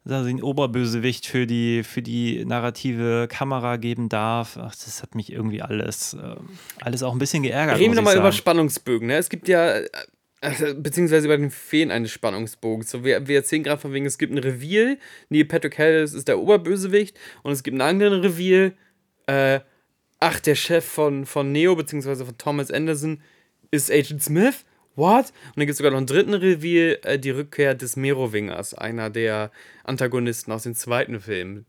also den Oberbösewicht für die, für die narrative Kamera geben darf. Ach, das hat mich irgendwie alles, ähm, alles auch ein bisschen geärgert. Reden wir ich nochmal über sagen. Spannungsbögen. Ne? Es gibt ja. äh, Also, beziehungsweise über den Fehlen eines Spannungsbogens. So, wir, wir erzählen gerade von wegen, es gibt ein Reveal, Neil Patrick Harris ist der Oberbösewicht und es gibt einen anderen Reveal, äh, ach, der Chef von, von Neo, beziehungsweise von Thomas Anderson, ist Agent Smith? What? Und dann gibt es sogar noch einen dritten Reveal, äh, die Rückkehr des Merowingers, einer der Antagonisten aus dem zweiten Film.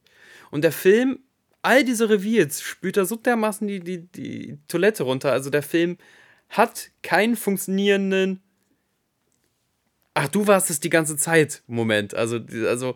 Und der Film, all diese Reveals, spült da so dermaßen die, die, die Toilette runter. Also der Film hat keinen funktionierenden Ach, du warst es die ganze Zeit, Moment. Also, also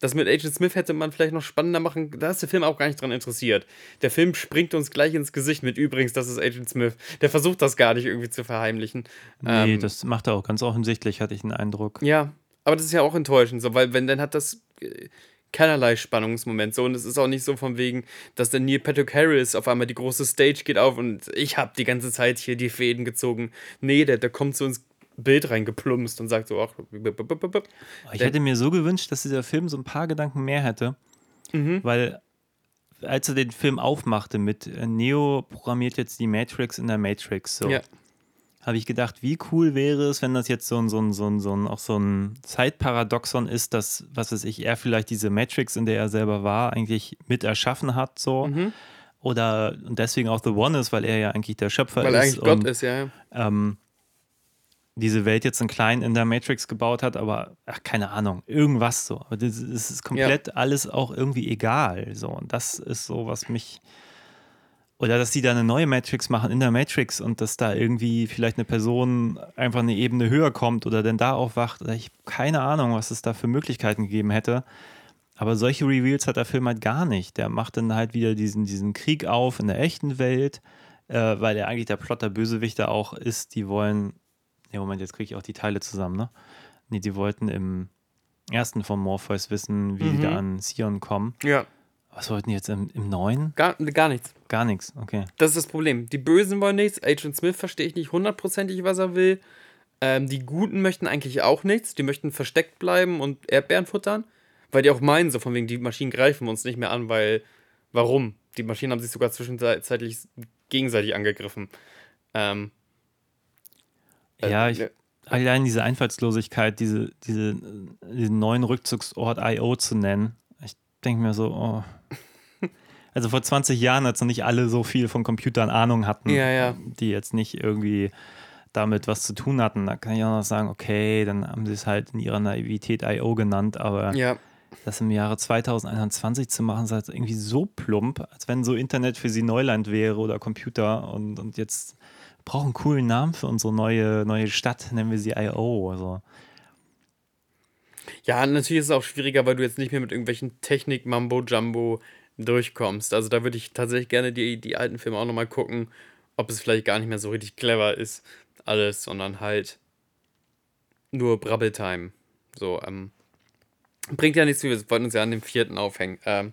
das mit Agent Smith hätte man vielleicht noch spannender machen. Da ist der Film auch gar nicht dran interessiert. Der Film springt uns gleich ins Gesicht mit übrigens, das ist Agent Smith. Der versucht das gar nicht irgendwie zu verheimlichen. Nee, Ähm, das macht er auch ganz offensichtlich, hatte ich den Eindruck. ja, aber das ist ja auch enttäuschend, so, weil wenn dann hat das äh, keinerlei Spannungsmoment so und es ist auch nicht so von wegen, dass der Neil Patrick Harris auf einmal die große Stage geht auf und ich habe die ganze Zeit hier die Fäden gezogen. Nee, der, der kommt so ins Bild reingeplumpst und sagt so, ach, bip. Ich hätte mir so gewünscht, dass dieser Film so ein paar Gedanken mehr hätte, Mhm. weil als er den Film aufmachte mit äh, Neo programmiert jetzt die Matrix in der Matrix, so, Ja. habe ich gedacht, wie cool wäre es, wenn das jetzt so ein, so ein, so ein, so ein, auch so ein Zeitparadoxon ist, dass, was weiß ich, er vielleicht diese Matrix, in der er selber war, eigentlich mit erschaffen hat, so. Mhm. Oder und deswegen auch The One ist, weil er ja eigentlich der Schöpfer Weil ist. er eigentlich Gott und, ist, ja. ja. ähm, diese Welt jetzt in klein in der Matrix gebaut hat, aber ach, keine Ahnung, irgendwas so. Aber das, das ist komplett alles auch irgendwie egal. So. Und das ist so, was mich. Oder dass die da eine neue Matrix machen in der Matrix und dass da irgendwie vielleicht eine Person einfach eine Ebene höher kommt oder dann da aufwacht. Ich habe keine Ahnung, was es da für Möglichkeiten gegeben hätte. Aber solche Reveals hat der Film halt gar nicht. Der macht dann halt wieder diesen, diesen Krieg auf in der echten Welt, äh, weil er eigentlich der Plot der Bösewichter auch ist. Die wollen. Ne, Moment, jetzt kriege ich auch die Teile zusammen, ne? Nee, die wollten im ersten von Morpheus wissen, wie die da an Sion kommen. ja. Was wollten die jetzt im, im neuen? Gar, gar nichts. Gar nichts, okay. Das ist das Problem. Die Bösen wollen nichts. Agent Smith verstehe ich nicht hundertprozentig, was er will. Ähm, die Guten möchten eigentlich auch nichts. Die möchten versteckt bleiben und Erdbeeren futtern. Weil die auch meinen, so von wegen, die Maschinen greifen uns nicht mehr an, weil. Warum? Die Maschinen haben sich sogar zwischenzeitlich gegenseitig angegriffen. Ähm, äh, Ja, ich, ja. allein diese Einfallslosigkeit, diese, diese, äh, diesen neuen Rückzugsort I.O. zu nennen, ich denke mir so, oh. *laughs* Also vor 20 Jahren, als noch nicht alle so viel von Computern Ahnung hatten, Ja, ja. die jetzt nicht irgendwie damit was zu tun hatten, da kann ich auch noch sagen, okay, dann haben sie es halt in ihrer Naivität I.O. genannt, aber ja. das im Jahre 2021 zu machen, ist halt irgendwie so plump, als wenn so Internet für sie Neuland wäre oder Computer und, und jetzt brauchen einen coolen Namen für unsere neue, neue Stadt, nennen wir sie I.O. Also. Ja, natürlich ist es auch schwieriger, weil du jetzt nicht mehr mit irgendwelchen Technik-Mambo-Jumbo durchkommst. Also da würde ich tatsächlich gerne die, die alten Filme auch nochmal gucken, ob es vielleicht gar nicht mehr so richtig clever ist, alles, sondern halt nur Brabbeltime. So, ähm, bringt ja nichts, wir wollten uns ja an dem vierten aufhängen. Ähm,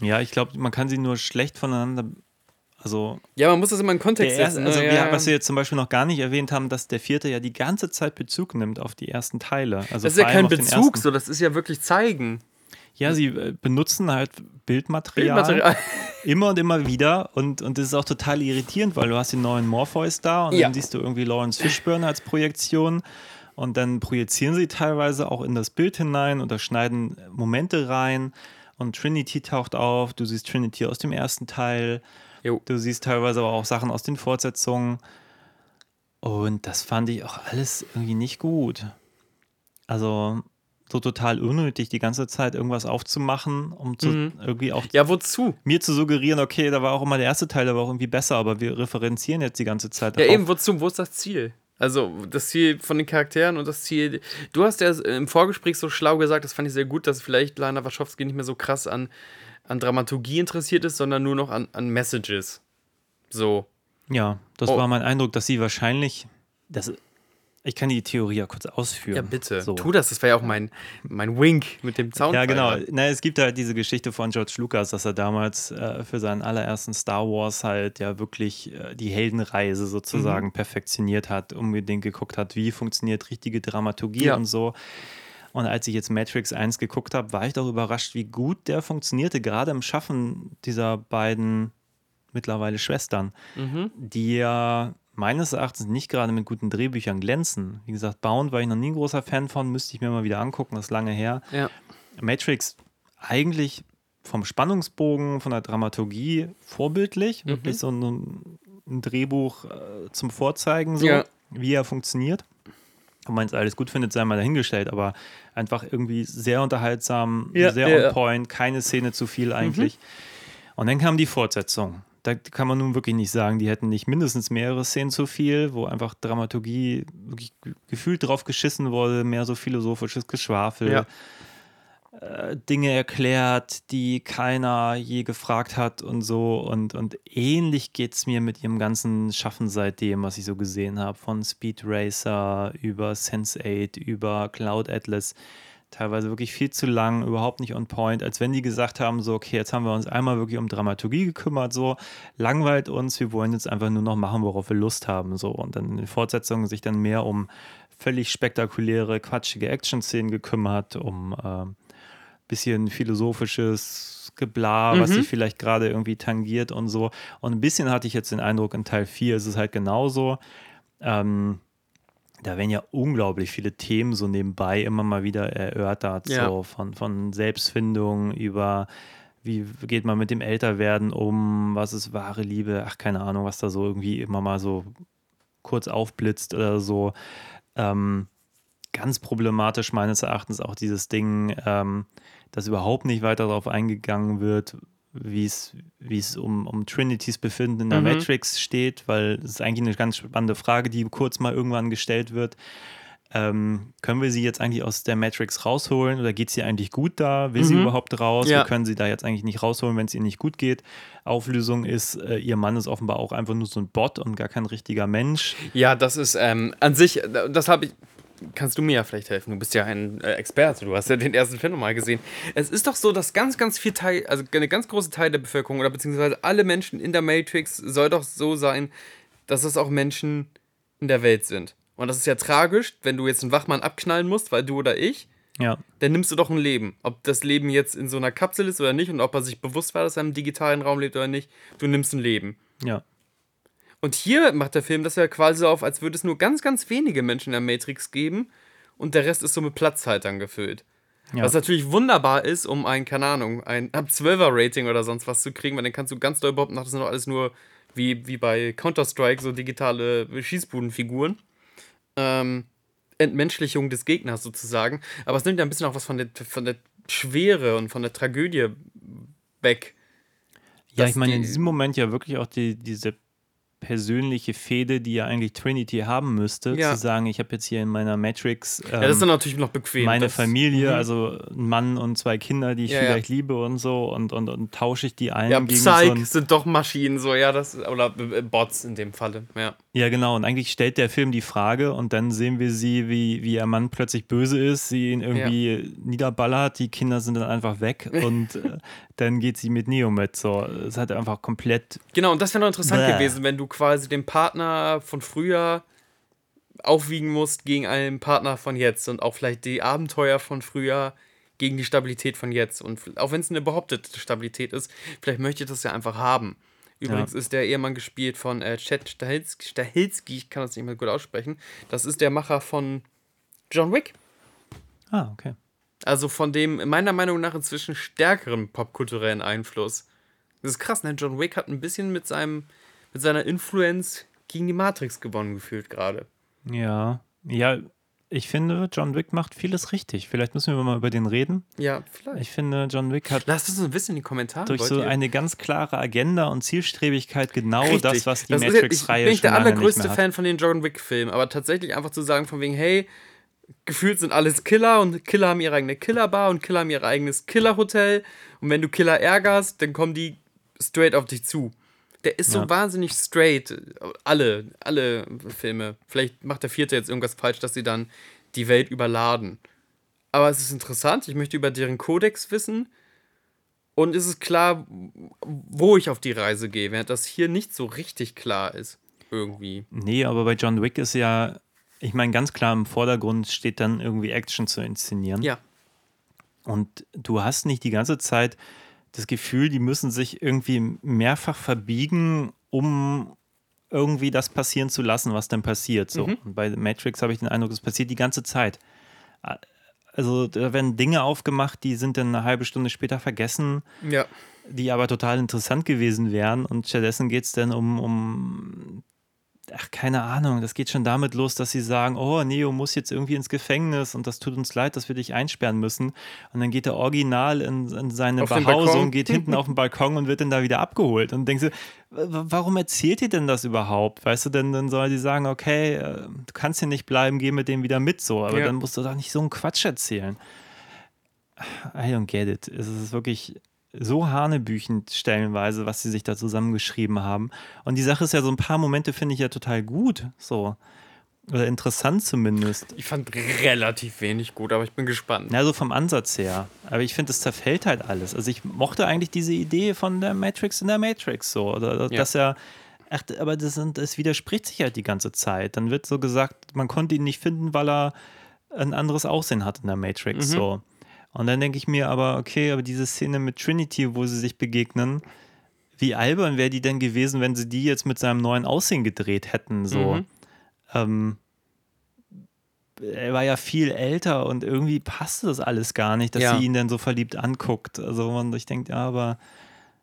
Ja, ich glaube, man kann sie nur schlecht voneinander. Also, ja, man muss das immer in Kontext erste, setzen. also ne? wir, ja, was wir jetzt zum Beispiel noch gar nicht erwähnt haben, dass der vierte ja die ganze Zeit Bezug nimmt auf die ersten Teile. Also das ist ja kein Bezug, so, das ist ja wirklich zeigen. Ja, sie äh, benutzen halt Bildmaterial. Bildmaterial. *laughs* Immer und immer wieder. Und, und das ist auch total irritierend, weil du hast den neuen Morpheus da und Ja. dann siehst du irgendwie Lawrence Fishburne als Projektion. Und dann projizieren sie teilweise auch in das Bild hinein oder schneiden Momente rein. Und Trinity taucht auf. Du siehst Trinity aus dem ersten Teil. Jo. Du siehst teilweise aber auch Sachen aus den Fortsetzungen. Und das fand ich auch alles irgendwie nicht gut. Also, so total unnötig, die ganze Zeit irgendwas aufzumachen, um zu, irgendwie auch Ja, wozu? mir zu suggerieren, okay, da war auch immer der erste Teil, der war auch irgendwie besser, aber wir referenzieren jetzt die ganze Zeit Ja, darauf. eben, wozu? Wo ist das Ziel? Also, das Ziel von den Charakteren und das Ziel. Du hast ja im Vorgespräch so schlau gesagt, das fand ich sehr gut, dass vielleicht Lana Wachowski nicht mehr so krass an, an Dramaturgie interessiert ist, sondern nur noch an, an Messages. So. Ja, das Oh. war mein Eindruck, dass sie wahrscheinlich, das, ich kann die Theorie ja kurz ausführen. Ja, bitte. So. Tu das, das war ja auch mein, mein Wink mit dem Sound. Ja, genau. Na, es gibt halt diese Geschichte von George Lucas, dass er damals äh, für seinen allerersten Star Wars halt ja wirklich äh, die Heldenreise sozusagen Mhm. perfektioniert hat, unbedingt geguckt hat, wie funktioniert richtige Dramaturgie Ja. und so. Und als ich jetzt Matrix 1 geguckt habe, war ich doch überrascht, wie gut der funktionierte, gerade im Schaffen dieser beiden mittlerweile Schwestern, Mhm. die ja meines Erachtens nicht gerade mit guten Drehbüchern glänzen. Wie gesagt, Bound war ich noch nie ein großer Fan von, müsste ich mir mal wieder angucken, das ist lange her. Ja. Matrix eigentlich vom Spannungsbogen, von der Dramaturgie vorbildlich. Mhm. Wirklich so ein, ein Drehbuch äh, zum Vorzeigen, so, Ja. wie er funktioniert. Ob man es alles gut findet, sei mal dahingestellt, aber einfach irgendwie sehr unterhaltsam, Ja, sehr ja, on point, keine Szene zu viel eigentlich. Und dann kam die Fortsetzung. Da kann man nun wirklich nicht sagen, die hätten nicht mindestens mehrere Szenen zu viel, wo einfach Dramaturgie wirklich ge- gefühlt drauf geschissen wurde, mehr so philosophisches Geschwafel. Ja. Äh, Dinge erklärt, die keiner je gefragt hat und so. Und, und ähnlich geht es mir mit ihrem ganzen Schaffen seitdem, was ich so gesehen habe. Von Speed Racer über Sense8, über Cloud Atlas. Teilweise wirklich viel zu lang, überhaupt nicht on point, als wenn die gesagt haben: so, okay, jetzt haben wir uns einmal wirklich um Dramaturgie gekümmert, so, langweilt uns, wir wollen jetzt einfach nur noch machen, worauf wir Lust haben, so. Und dann in den Fortsetzungen sich dann mehr um völlig spektakuläre, quatschige Action-Szenen gekümmert, um ähm, bisschen philosophisches Geblar, was Mhm. sich vielleicht gerade irgendwie tangiert und so. Und ein bisschen hatte ich jetzt den Eindruck, in Teil 4 ist es halt genauso. Ähm, da werden ja unglaublich viele Themen so nebenbei immer mal wieder erörtert, Ja. so von, von Selbstfindung über wie geht man mit dem Älterwerden um, was ist wahre Liebe, ach keine Ahnung, was da so irgendwie immer mal so kurz aufblitzt oder so. Ähm, ganz problematisch meines Erachtens auch dieses Ding, ähm, dass überhaupt nicht weiter darauf eingegangen wird, wie es wie es um, um Trinitys Befinden in der Mhm. Matrix steht, weil es ist eigentlich eine ganz spannende Frage, die kurz mal irgendwann gestellt wird. Ähm, können wir sie jetzt eigentlich aus der Matrix rausholen oder geht sie eigentlich gut da? Will sie Mhm. überhaupt raus? Ja. Wir können sie da jetzt eigentlich nicht rausholen, wenn es ihr nicht gut geht. Auflösung ist, äh, ihr Mann ist offenbar auch einfach nur so ein Bot und gar kein richtiger Mensch. Ja, das ist ähm, an sich, äh, das habe ich. Kannst du mir ja vielleicht helfen? Du bist ja ein äh, Experte, du hast ja den ersten Film nochmal gesehen. Es ist doch so, dass ganz, ganz viel Teil, also eine ganz große Teil der Bevölkerung oder beziehungsweise alle Menschen in der Matrix soll doch so sein, dass es auch Menschen in der Welt sind. Und das ist ja tragisch, wenn du jetzt einen Wachmann abknallen musst, weil du oder ich, Ja, dann nimmst du doch ein Leben. Ob das Leben jetzt in so einer Kapsel ist oder nicht und ob er sich bewusst war, dass er im digitalen Raum lebt oder nicht, du nimmst ein Leben. ja. Und hier macht der Film das ja quasi so auf, als würde es nur ganz, ganz wenige Menschen in der Matrix geben und der Rest ist so mit Platzhaltern gefüllt. Ja. Was natürlich wunderbar ist, um ein, keine Ahnung, ein ab 12er Rating oder sonst was zu kriegen, weil dann kannst du ganz doll behaupten, das sind doch alles nur wie, wie bei Counter-Strike, so digitale Schießbudenfiguren. Ähm, Entmenschlichung des Gegners sozusagen. Aber es nimmt ja ein bisschen auch was von der, von der Schwere und von der Tragödie weg. Ja, ich meine, in die- diesem Moment ja wirklich auch die, diese persönliche Fehde, die ja eigentlich Trinity haben müsste, Ja. zu sagen, ich habe jetzt hier in meiner Matrix ähm, ja, das ist dann natürlich noch bequem. meine das, Familie, Mhm. also ein Mann und zwei Kinder, die ich Ja, ja. vielleicht liebe und so und, und, und tausche ich die ein Ja, gegen Psych so sind doch Maschinen, so, ja, das, oder äh, Bots in dem Falle, ja. Ja, genau. Und eigentlich stellt der Film die Frage und dann sehen wir sie, wie, wie ihr Mann plötzlich böse ist, sie ihn irgendwie niederballert, die Kinder sind dann einfach weg *laughs* und äh, dann geht sie mit Neo mit. So, es hat einfach komplett. Genau, und das wäre noch interessant Bäh. gewesen, wenn du quasi den Partner von früher aufwiegen musst gegen einen Partner von jetzt und auch vielleicht die Abenteuer von früher gegen die Stabilität von jetzt. Und auch wenn es eine behauptete Stabilität ist, vielleicht möchte ich das ja einfach haben. Übrigens ist der Ehemann gespielt von äh, Chet Stahelski, Stahelski, ich kann das nicht mehr gut aussprechen. Das ist der Macher von John Wick. Ah, okay. Also von dem meiner Meinung nach inzwischen stärkeren popkulturellen Einfluss. Das ist krass, ne? John Wick hat ein bisschen mit seinem, mit seiner Influence gegen die Matrix gewonnen gefühlt gerade. Ja. Ja, ich finde, John Wick macht vieles richtig. Vielleicht müssen wir mal über den reden. Ja, vielleicht. Ich finde, John Wick hat Lasst es uns wissen in die Kommentare. durch so ihr- eine ganz klare Agenda und Zielstrebigkeit genau Richtig. das, was die Das ist ja- Matrix-Reihe Ich bin nicht der allergrößte. Fan von den John Wick-Filmen, aber tatsächlich einfach zu sagen, von wegen, hey, gefühlt sind alles Killer und Killer haben ihre eigene Killerbar und Killer haben ihr eigenes Killerhotel und wenn du Killer ärgerst, dann kommen die straight auf dich zu. Der ist so Ja. wahnsinnig straight. Alle, alle Filme. Vielleicht macht der vierte jetzt irgendwas falsch, dass sie dann die Welt überladen. Aber es ist interessant. Ich möchte über deren Kodex wissen. Und es ist klar, wo ich auf die Reise gehe, während das hier nicht so richtig klar ist. Irgendwie. Nee, aber bei John Wick ist ja, ich meine, ganz klar im Vordergrund steht dann irgendwie Action zu inszenieren. Ja. Und du hast nicht die ganze Zeit das Gefühl, die müssen sich irgendwie mehrfach verbiegen, um irgendwie das passieren zu lassen, was dann passiert. So. Mhm. Und bei Matrix habe ich den Eindruck, es passiert die ganze Zeit. Also da werden Dinge aufgemacht, die sind dann eine halbe Stunde später vergessen, Ja. die aber total interessant gewesen wären. Und stattdessen geht es dann um, um, ach, keine Ahnung, das geht schon damit los, dass sie sagen, oh, Neo muss jetzt irgendwie ins Gefängnis und das tut uns leid, dass wir dich einsperren müssen. Und dann geht er original in, in seine Auf Behausung, geht hinten auf den Balkon und wird dann da wieder abgeholt. Und denkst du, warum erzählt ihr denn das überhaupt? Weißt du, denn dann soll die sagen, okay, äh, du kannst hier nicht bleiben, geh mit dem wieder mit so. Aber Ja. dann musst du doch nicht so einen Quatsch erzählen. I don't get it. Es ist wirklich so hanebüchend stellenweise, was sie sich da zusammengeschrieben haben. Und die Sache ist ja, so ein paar Momente finde ich ja total gut. So. Oder interessant zumindest. Ich fand relativ wenig gut, aber ich bin gespannt. Ja, so vom Ansatz her. Aber ich finde, es zerfällt halt alles. Also ich mochte eigentlich diese Idee von der Matrix in der Matrix so. Oder, Ja. dass er. Ach, aber das, sind, das widerspricht sich halt die ganze Zeit. Dann wird so gesagt, man konnte ihn nicht finden, weil er ein anderes Aussehen hat in der Matrix. So. Und dann denke ich mir aber, okay, aber diese Szene mit Trinity, wo sie sich begegnen, wie albern wäre die denn gewesen, wenn sie die jetzt mit seinem neuen Aussehen gedreht hätten? So. Mhm. Ähm, er war ja viel älter und irgendwie passte das alles gar nicht, dass Ja. sie ihn dann so verliebt anguckt. Also und ich denke, ja, aber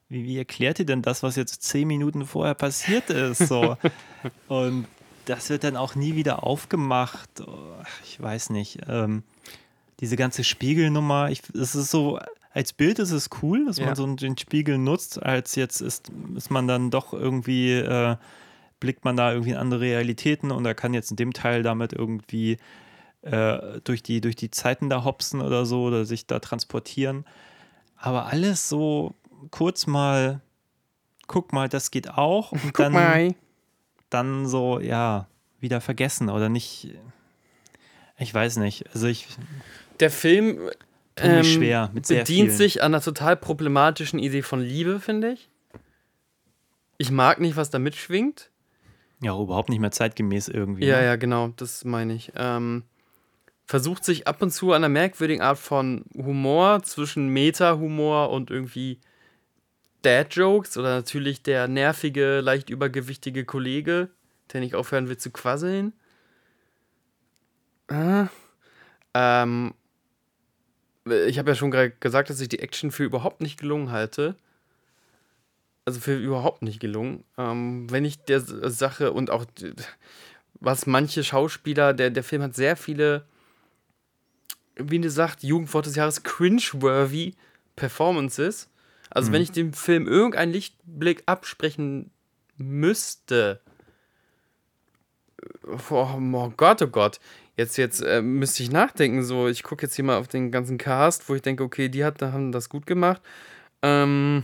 wie, wie erklärt ihr denn das, was jetzt zehn Minuten vorher passiert ist? So. *laughs* und das wird dann auch nie wieder aufgemacht. Oh, ich weiß nicht. Ähm, diese ganze Spiegelnummer, ich, es ist so, als Bild ist es cool, dass Ja. man so den Spiegel nutzt, als jetzt ist, ist man dann doch irgendwie, äh, blickt man da irgendwie in andere Realitäten und er kann jetzt in dem Teil damit irgendwie äh, durch, die, durch die Zeiten da hopsen oder so oder sich da transportieren. Aber alles so kurz mal, guck mal, das geht auch und dann, dann so, ja, wieder vergessen oder nicht. Ich weiß nicht. Also ich Der Film ähm, schwer bedient sich an einer total problematischen Idee von Liebe, finde ich. Ich mag nicht, was da mitschwingt. Ja, überhaupt nicht mehr zeitgemäß irgendwie. Ja, ne? ja, genau, das meine ich. Ähm, versucht sich ab und zu an einer merkwürdigen Art von Humor zwischen Meta-Humor und irgendwie Dad-Jokes oder natürlich der nervige, leicht übergewichtige Kollege, der nicht aufhören will zu quasseln. Äh, ähm, ich habe ja schon gerade gesagt, dass ich die Action für überhaupt nicht gelungen halte. Also für überhaupt nicht gelungen. Ähm, wenn ich der Sache und auch was manche Schauspieler, der, der Film hat sehr viele, wie du sagt, Jugendwort des Jahres, cringe-worthy Performances. Also wenn ich dem Film irgendeinen Lichtblick absprechen müsste, oh, oh Gott, oh Gott, jetzt, jetzt äh, müsste ich nachdenken, so, ich gucke jetzt hier mal auf den ganzen Cast, wo ich denke, okay, die hat, haben das gut gemacht. Ähm,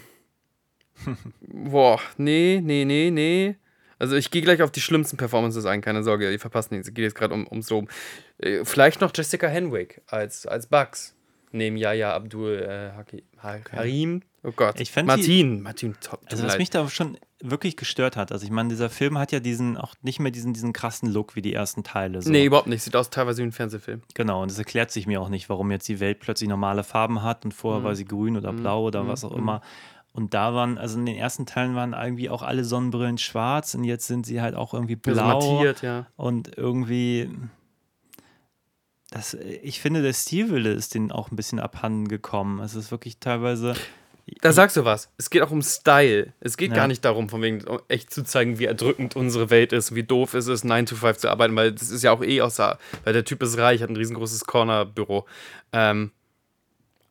*laughs* boah, nee, nee, nee, nee. Also ich gehe gleich auf die schlimmsten Performances ein, keine Sorge, ihr verpasst nichts. Es geht jetzt gerade um, ums Loben. Äh, vielleicht noch Jessica Henwick als, als Bugs. Neben Yaya Abdul äh, Haki, ha Harim. Oh Gott. Ich fand die- Martin. Martin, top. Also was leid. mich da schon wirklich gestört hat, also ich meine, dieser Film hat ja diesen auch nicht mehr diesen, diesen krassen Look wie die ersten Teile. So. Nee, überhaupt nicht. Sieht aus teilweise wie ein Fernsehfilm. Genau, und es erklärt sich mir auch nicht, warum jetzt die Welt plötzlich normale Farben hat und Mhm. vorher war sie grün oder blau oder was auch immer. Und da waren, also in den ersten Teilen waren irgendwie auch alle Sonnenbrillen schwarz und jetzt sind sie halt auch irgendwie Also blau. mattiert, ja. Und irgendwie, das, ich finde, der Stilwille ist denen auch ein bisschen abhanden gekommen. Es ist wirklich teilweise, Da sagst du was. Es geht auch um Style. Es geht Ja. gar nicht darum, von wegen um echt zu zeigen, wie erdrückend unsere Welt ist, wie doof es ist, 9 to 5 zu arbeiten, weil das ist ja auch eh außer, weil der Typ ist reich, hat ein riesengroßes Corner-Büro. Ähm,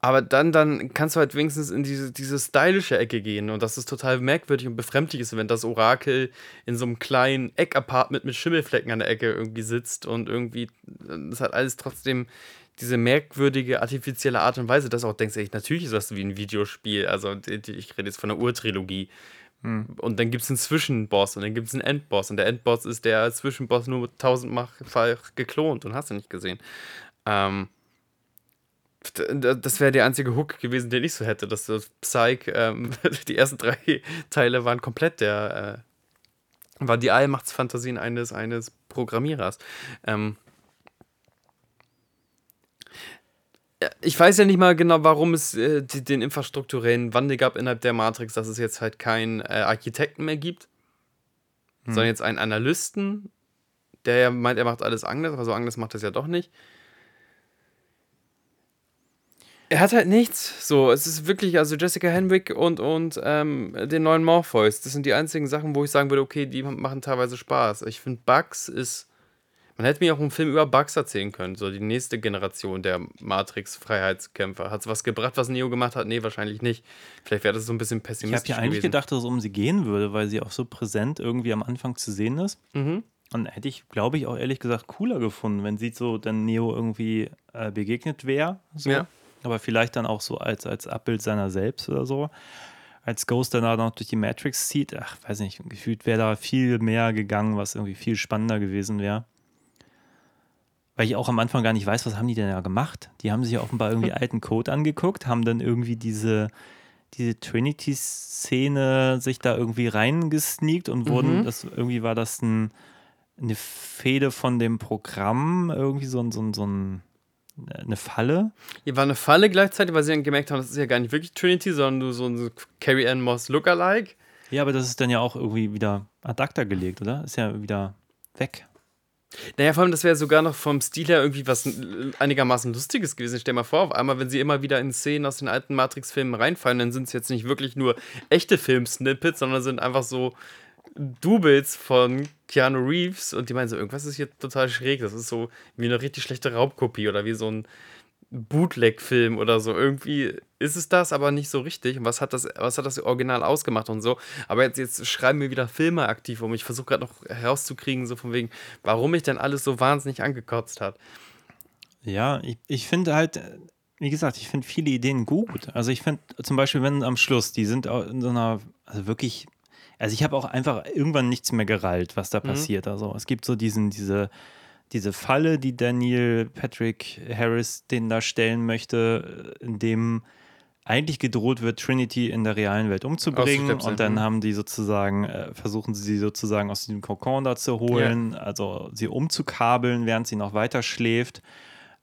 aber dann, dann kannst du halt wenigstens in diese, diese stylische Ecke gehen und das ist total merkwürdig und befremdlich ist, wenn das Orakel in so einem kleinen Eckapartment mit Schimmelflecken an der Ecke irgendwie sitzt und irgendwie, das hat alles trotzdem diese merkwürdige, artifizielle Art und Weise, dass du auch denkst, ey, natürlich ist das wie ein Videospiel. Also ich rede jetzt von der Urtrilogie. Und dann gibt es einen Zwischenboss und dann gibt es einen Endboss. Und der Endboss ist der Zwischenboss nur tausendmal geklont und hast du nicht gesehen. Ähm, das wäre der einzige Hook gewesen, den ich so hätte, das Psych, ähm, *laughs* die ersten drei Teile waren komplett der, äh, war die Allmachtsfantasien eines, eines Programmierers. Ähm, ich weiß ja nicht mal genau, warum es äh, die, den infrastrukturellen Wandel gab innerhalb der Matrix, dass es jetzt halt keinen äh, Architekten mehr gibt, sondern jetzt einen Analysten, der ja meint, er macht alles Agnes, aber so Agnes macht das ja doch nicht. Er hat halt nichts. So, es ist wirklich, also Jessica Henwick und, und ähm, den neuen Morpheus, das sind die einzigen Sachen, wo ich sagen würde, okay, die machen teilweise Spaß. Ich finde, Bugs ist. Man hätte mir auch einen Film über Bugs erzählen können, so die nächste Generation der Matrix-Freiheitskämpfer. Hat es was gebracht, was Neo gemacht hat? Nee, wahrscheinlich nicht. Vielleicht wäre das so ein bisschen Ich pessimistisch habe ja eigentlich gewesen. gedacht, dass es um sie gehen würde, weil sie auch so präsent irgendwie am Anfang zu sehen ist. Mhm. Und hätte ich, glaube ich, auch ehrlich gesagt cooler gefunden, wenn sie so dann Neo irgendwie äh, begegnet wäre. So. Ja. Aber vielleicht dann auch so als, als Abbild seiner selbst oder so. Als Ghost dann da noch durch die Matrix zieht. Ach, weiß nicht, gefühlt wäre da viel mehr gegangen, was irgendwie viel spannender gewesen wäre. Weil ich auch am Anfang gar nicht weiß, was haben die denn da gemacht? Die haben sich ja offenbar irgendwie *laughs* alten Code angeguckt, haben dann irgendwie diese, diese Trinity-Szene sich da irgendwie reingesneakt und wurden, das irgendwie war das ein, eine Fehde von dem Programm, irgendwie so ein, so ein, so ein eine Falle. Hier war eine Falle gleichzeitig, weil sie dann gemerkt haben, das ist ja gar nicht wirklich Trinity, sondern nur so ein Carrie Ann Moss Lookalike. Ja, aber das ist dann ja auch irgendwie wieder ad acta gelegt, oder? Ist ja wieder weg. Naja, vor allem, das wäre sogar noch vom Stil her irgendwie was einigermaßen Lustiges gewesen. Stell dir mal vor, auf einmal, wenn sie immer wieder in Szenen aus den alten Matrix-Filmen reinfallen, dann sind es jetzt nicht wirklich nur echte Film-Snippets, sondern sind einfach so Doubles von Keanu Reeves und die meinen so, irgendwas ist hier total schräg. Das ist so wie eine richtig schlechte Raubkopie oder wie so ein Bootleg-Film oder so. Irgendwie ist es das, aber nicht so richtig. Und was hat das, was hat das Original ausgemacht und so? Aber jetzt, jetzt schreiben wir wieder Filme aktiv um. Ich versuche gerade noch herauszukriegen, so von wegen, warum mich denn alles so wahnsinnig angekotzt hat. Ja, ich, ich finde halt, wie gesagt, ich finde viele Ideen gut. Also ich finde zum Beispiel, wenn am Schluss, die sind in so einer, also wirklich, also ich habe auch einfach irgendwann nichts mehr gerallt, was da passiert. Also es gibt so diesen, diese, diese Falle, die Daniel Patrick Harris den da stellen möchte, in dem eigentlich gedroht wird, Trinity in der realen Welt umzubringen. Und dann mhm. haben die sozusagen, äh, versuchen sie sie sozusagen aus diesem Kokon da zu holen, also sie umzukabeln, während sie noch weiter schläft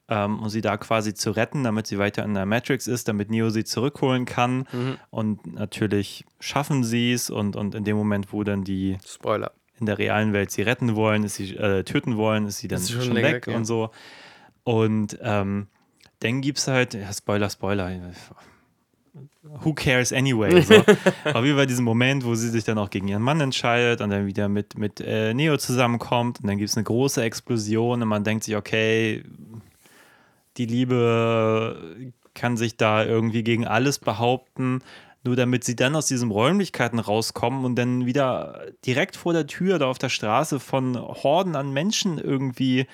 ähm, um sie da quasi zu retten, damit sie weiter in der Matrix ist, damit Neo sie zurückholen kann. Mhm. Und natürlich schaffen sie es und, und in dem Moment, wo dann die Spoiler. in der realen Welt sie retten wollen, ist sie, äh, töten wollen, ist sie dann Ist schon, schon weg, weg, ja. und so. Und ähm, dann gibt es halt, ja, Spoiler, Spoiler. Who cares anyway? So. *laughs* Auf jeden Fall diesen Moment, wo sie sich dann auch gegen ihren Mann entscheidet und dann wieder mit, mit äh, Neo zusammenkommt und dann gibt es eine große Explosion und man denkt sich, okay, die Liebe kann sich da irgendwie gegen alles behaupten, nur damit sie dann aus diesen Räumlichkeiten rauskommen und dann wieder direkt vor der Tür da auf der Straße von Horden an Menschen irgendwie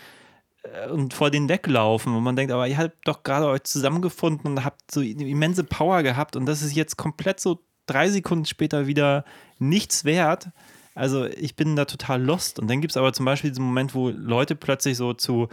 äh, und vor denen weglaufen. Und man denkt, aber ihr habt doch gerade euch zusammengefunden und habt so immense Power gehabt und das ist jetzt komplett so drei Sekunden später wieder nichts wert. Also ich bin da total lost. Und dann gibt es aber zum Beispiel diesen Moment, wo Leute plötzlich so zu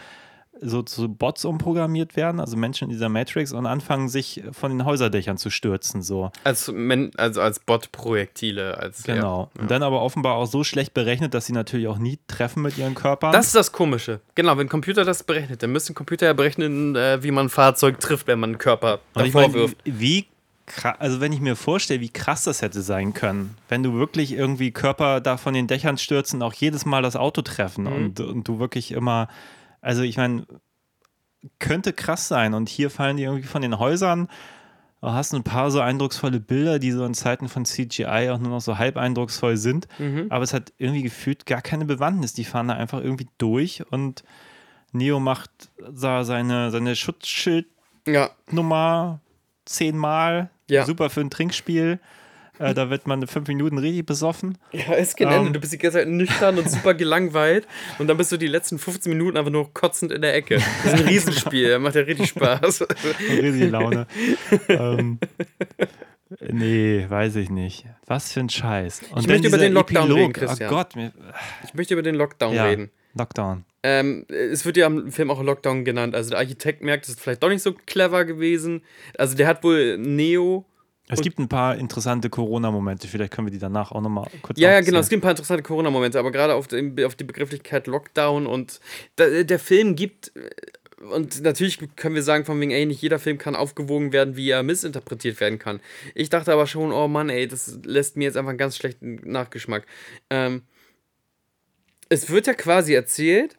so zu Bots umprogrammiert werden, also Menschen in dieser Matrix und anfangen sich von den Häuserdächern zu stürzen, so. Als, Men also als Bot-Projektile. Als, Genau. Ja. Und dann aber offenbar auch so schlecht berechnet, dass sie natürlich auch nie treffen mit ihren Körpern. Das ist das Komische. Genau, wenn Computer das berechnet, dann müssen Computer ja berechnen, äh, wie man ein Fahrzeug trifft, wenn man einen Körper und davor meine, wirft. wie also wenn ich mir vorstelle, wie krass das hätte sein können, wenn du wirklich irgendwie Körper da von den Dächern stürzen, auch jedes Mal das Auto treffen Mhm. und, und du wirklich immer, also ich meine, könnte krass sein und hier fallen die irgendwie von den Häusern Du hast ein paar so eindrucksvolle Bilder, die so in Zeiten von CGI auch nur noch so halb eindrucksvoll sind. Aber es hat irgendwie gefühlt gar keine Bewandtnis. Die fahren da einfach irgendwie durch und Neo macht da seine, seine Schutzschildnummer Ja, zehnmal. Ja. Super für ein Trinkspiel. Äh, da wird man fünf Minuten richtig besoffen. ja ist kein Ähm. Ende. Du bist die ganze Zeit nüchtern und super gelangweilt und dann bist du die letzten 15 Minuten einfach nur kotzend in der Ecke. Das ist ein Riesenspiel, das macht ja richtig Spaß. *laughs* Riesige Laune. ähm, nee, weiß ich nicht. Was für ein Scheiß. Und Ich möchte über den Lockdown reden, Epilog. Christian. Oh Gott, mir, Ich möchte über den Lockdown ja, reden. Lockdown. Ähm, es wird ja im Film auch Lockdown genannt. Also der Architekt merkt, es ist vielleicht doch nicht so clever gewesen. Also der hat wohl Neo. Es Und- gibt ein paar interessante Corona-Momente. Vielleicht können wir die danach auch nochmal kurz Ja, ja, genau. Es gibt ein paar interessante Corona-Momente, aber gerade auf, den- auf die Begrifflichkeit Lockdown und da, der Film gibt. Und natürlich können wir sagen, von wegen, ey, nicht jeder Film kann aufgewogen werden, wie er missinterpretiert werden kann. Ich dachte aber schon, oh Mann, ey, das lässt mir jetzt einfach einen ganz schlechten Nachgeschmack. Ähm, es wird ja quasi erzählt,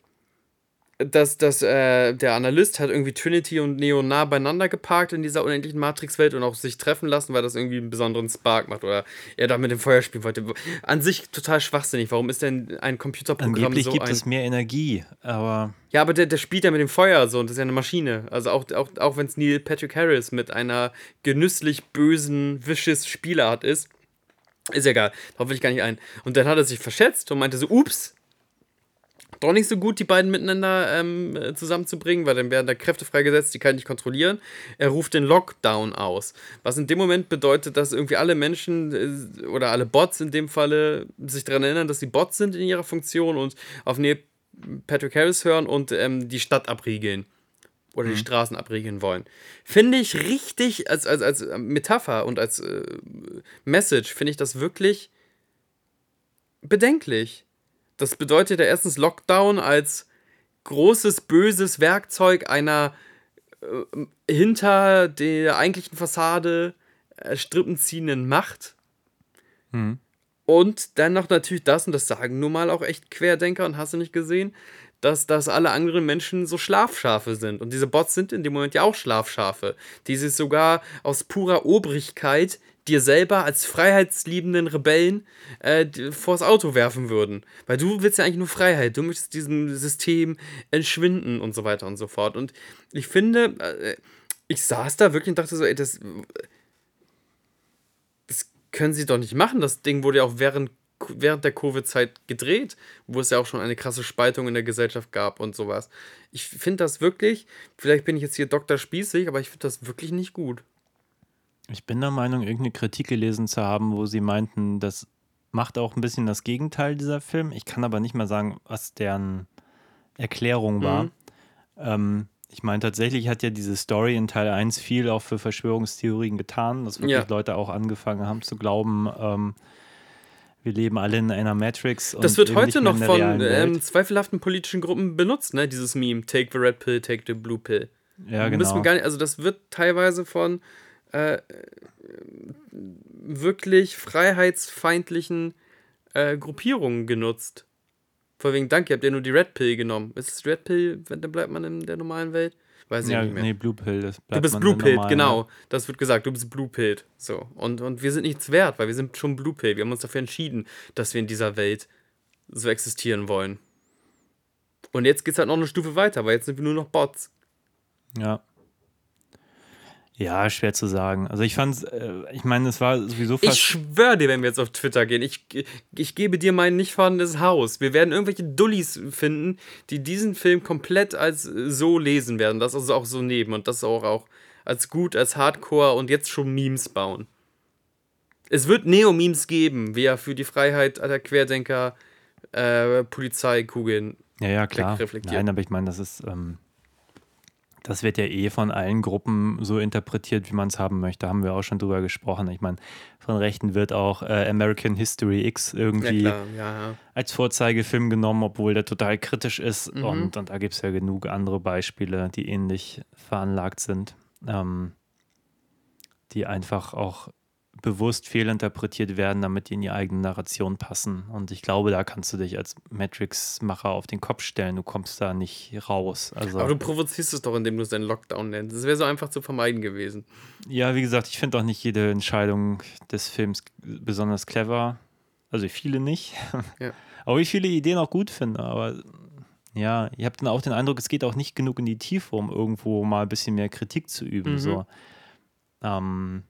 dass, dass äh, der Analyst hat irgendwie Trinity und Neo nah beieinander geparkt in dieser unendlichen Matrix-Welt und auch sich treffen lassen, weil das irgendwie einen besonderen Spark macht oder er da mit dem Feuer spielen wollte. An sich total schwachsinnig. Warum ist denn ein Computerprogramm Angeblich so gibt es mehr Energie, aber Ja, aber der, der spielt ja mit dem Feuer so und das ist ja eine Maschine. Also auch, auch, auch wenn es Neil Patrick Harris mit einer genüsslich bösen, vicious Spielart ist, ist ja egal. Darauf will ich gar nicht ein. Und dann hat er sich verschätzt und meinte so, ups, doch nicht so gut, die beiden miteinander ähm, äh, zusammenzubringen, weil dann werden da Kräfte freigesetzt, die kann ich nicht kontrollieren. Er ruft den Lockdown aus. Was in dem Moment bedeutet, dass irgendwie alle Menschen äh, oder alle Bots in dem Falle sich daran erinnern, dass sie Bots sind in ihrer Funktion und auf Neil Patrick Harris hören und ähm, die Stadt abriegeln. Oder die Straßen abriegeln wollen. Finde ich richtig, als, als, als Metapher und als äh, Message, finde ich das wirklich bedenklich. Das bedeutet ja erstens Lockdown als großes, böses Werkzeug einer äh, hinter der eigentlichen Fassade äh, strippenziehenden Macht. Und dann noch natürlich das, und das sagen nun mal auch echt Querdenker und hast du nicht gesehen, dass, dass alle anderen Menschen so Schlafschafe sind. Und diese Bots sind in dem Moment ja auch Schlafschafe, die sich sogar aus purer Obrigkeit dir selber als freiheitsliebenden Rebellen äh, vors Auto werfen würden. Weil du willst ja eigentlich nur Freiheit, du möchtest diesem System entschwinden und so weiter und so fort. Und ich finde, äh, ich saß da wirklich und dachte so, ey, das, das können sie doch nicht machen. Das Ding wurde ja auch während, während der Covid-Zeit gedreht, wo es ja auch schon eine krasse Spaltung in der Gesellschaft gab und sowas. Ich finde das wirklich, vielleicht bin ich jetzt hier Dr. Spießig, aber ich finde das wirklich nicht gut. Ich bin der Meinung, irgendeine Kritik gelesen zu haben, wo sie meinten, das macht auch ein bisschen das Gegenteil dieser Film. Ich kann aber nicht mal sagen, was deren Erklärung war. Mhm. Ähm, ich meine, tatsächlich hat ja diese Story in Teil 1 viel auch für Verschwörungstheorien getan, dass wirklich Ja. Leute auch angefangen haben zu glauben, ähm, wir leben alle in einer Matrix. Das wird heute noch von ähm, zweifelhaften politischen Gruppen benutzt, ne? Dieses Meme, take the red pill, take the blue pill. ja, genau. gar nicht, also das wird teilweise von äh, wirklich freiheitsfeindlichen äh, Gruppierungen genutzt. Vor wegen, danke, ihr habt ja nur die Red Pill genommen. Ist es Red Pill, wenn dann bleibt man in der normalen Welt? Weiß ich Ja, nicht mehr. nee, Blue Pill. Das du bleibt bist man Blue normal, genau. Das wird gesagt, du bist Blue Pilled. So. Und, und wir sind nichts wert, weil wir sind schon Blue Pilled. Wir haben uns dafür entschieden, dass wir in dieser Welt so existieren wollen. Und jetzt geht's halt noch eine Stufe weiter, weil jetzt sind wir nur noch Bots. Ja. Ja, schwer zu sagen. Also ich fand äh, ich meine, es war sowieso fast. Ich schwöre dir, wenn wir jetzt auf Twitter gehen, ich, ich gebe dir mein nicht vorhandenes Haus. Wir werden irgendwelche Dullis finden, die diesen Film komplett als äh, so lesen werden. Das also auch so nehmen und das auch, auch als gut, als Hardcore und jetzt schon Memes bauen. Es wird Neo-Memes geben, wie er für die Freiheit der Querdenker äh, Polizeikugeln. ja, ja, klar. reflektiert. Nein, aber ich meine, das ist. Ähm, das wird ja eh von allen Gruppen so interpretiert, wie man es haben möchte. Haben wir auch schon drüber gesprochen. Ich meine, von Rechten wird auch äh, American History X Ja, irgendwie klar, ja, ja. als Vorzeigefilm genommen, obwohl der total kritisch ist. Mhm. Und, und da gibt es ja genug andere Beispiele, die ähnlich veranlagt sind, ähm, die einfach auch bewusst fehlinterpretiert werden, damit die in die eigene Narration passen. Und ich glaube, da kannst du dich als Matrix-Macher auf den Kopf stellen. Du kommst da nicht raus. Also, Aber du provozierst es doch, indem du es einen Lockdown nennst. Das wäre so einfach zu vermeiden gewesen. ja, wie gesagt, ich finde auch nicht jede Entscheidung des Films besonders clever. Also viele nicht. *laughs* Ja. Aber ich viele Ideen auch gut finde. Aber ja, ich habe dann auch den Eindruck, es geht auch nicht genug in die Tiefe, um irgendwo mal ein bisschen mehr Kritik zu üben. Mhm. So. Ähm,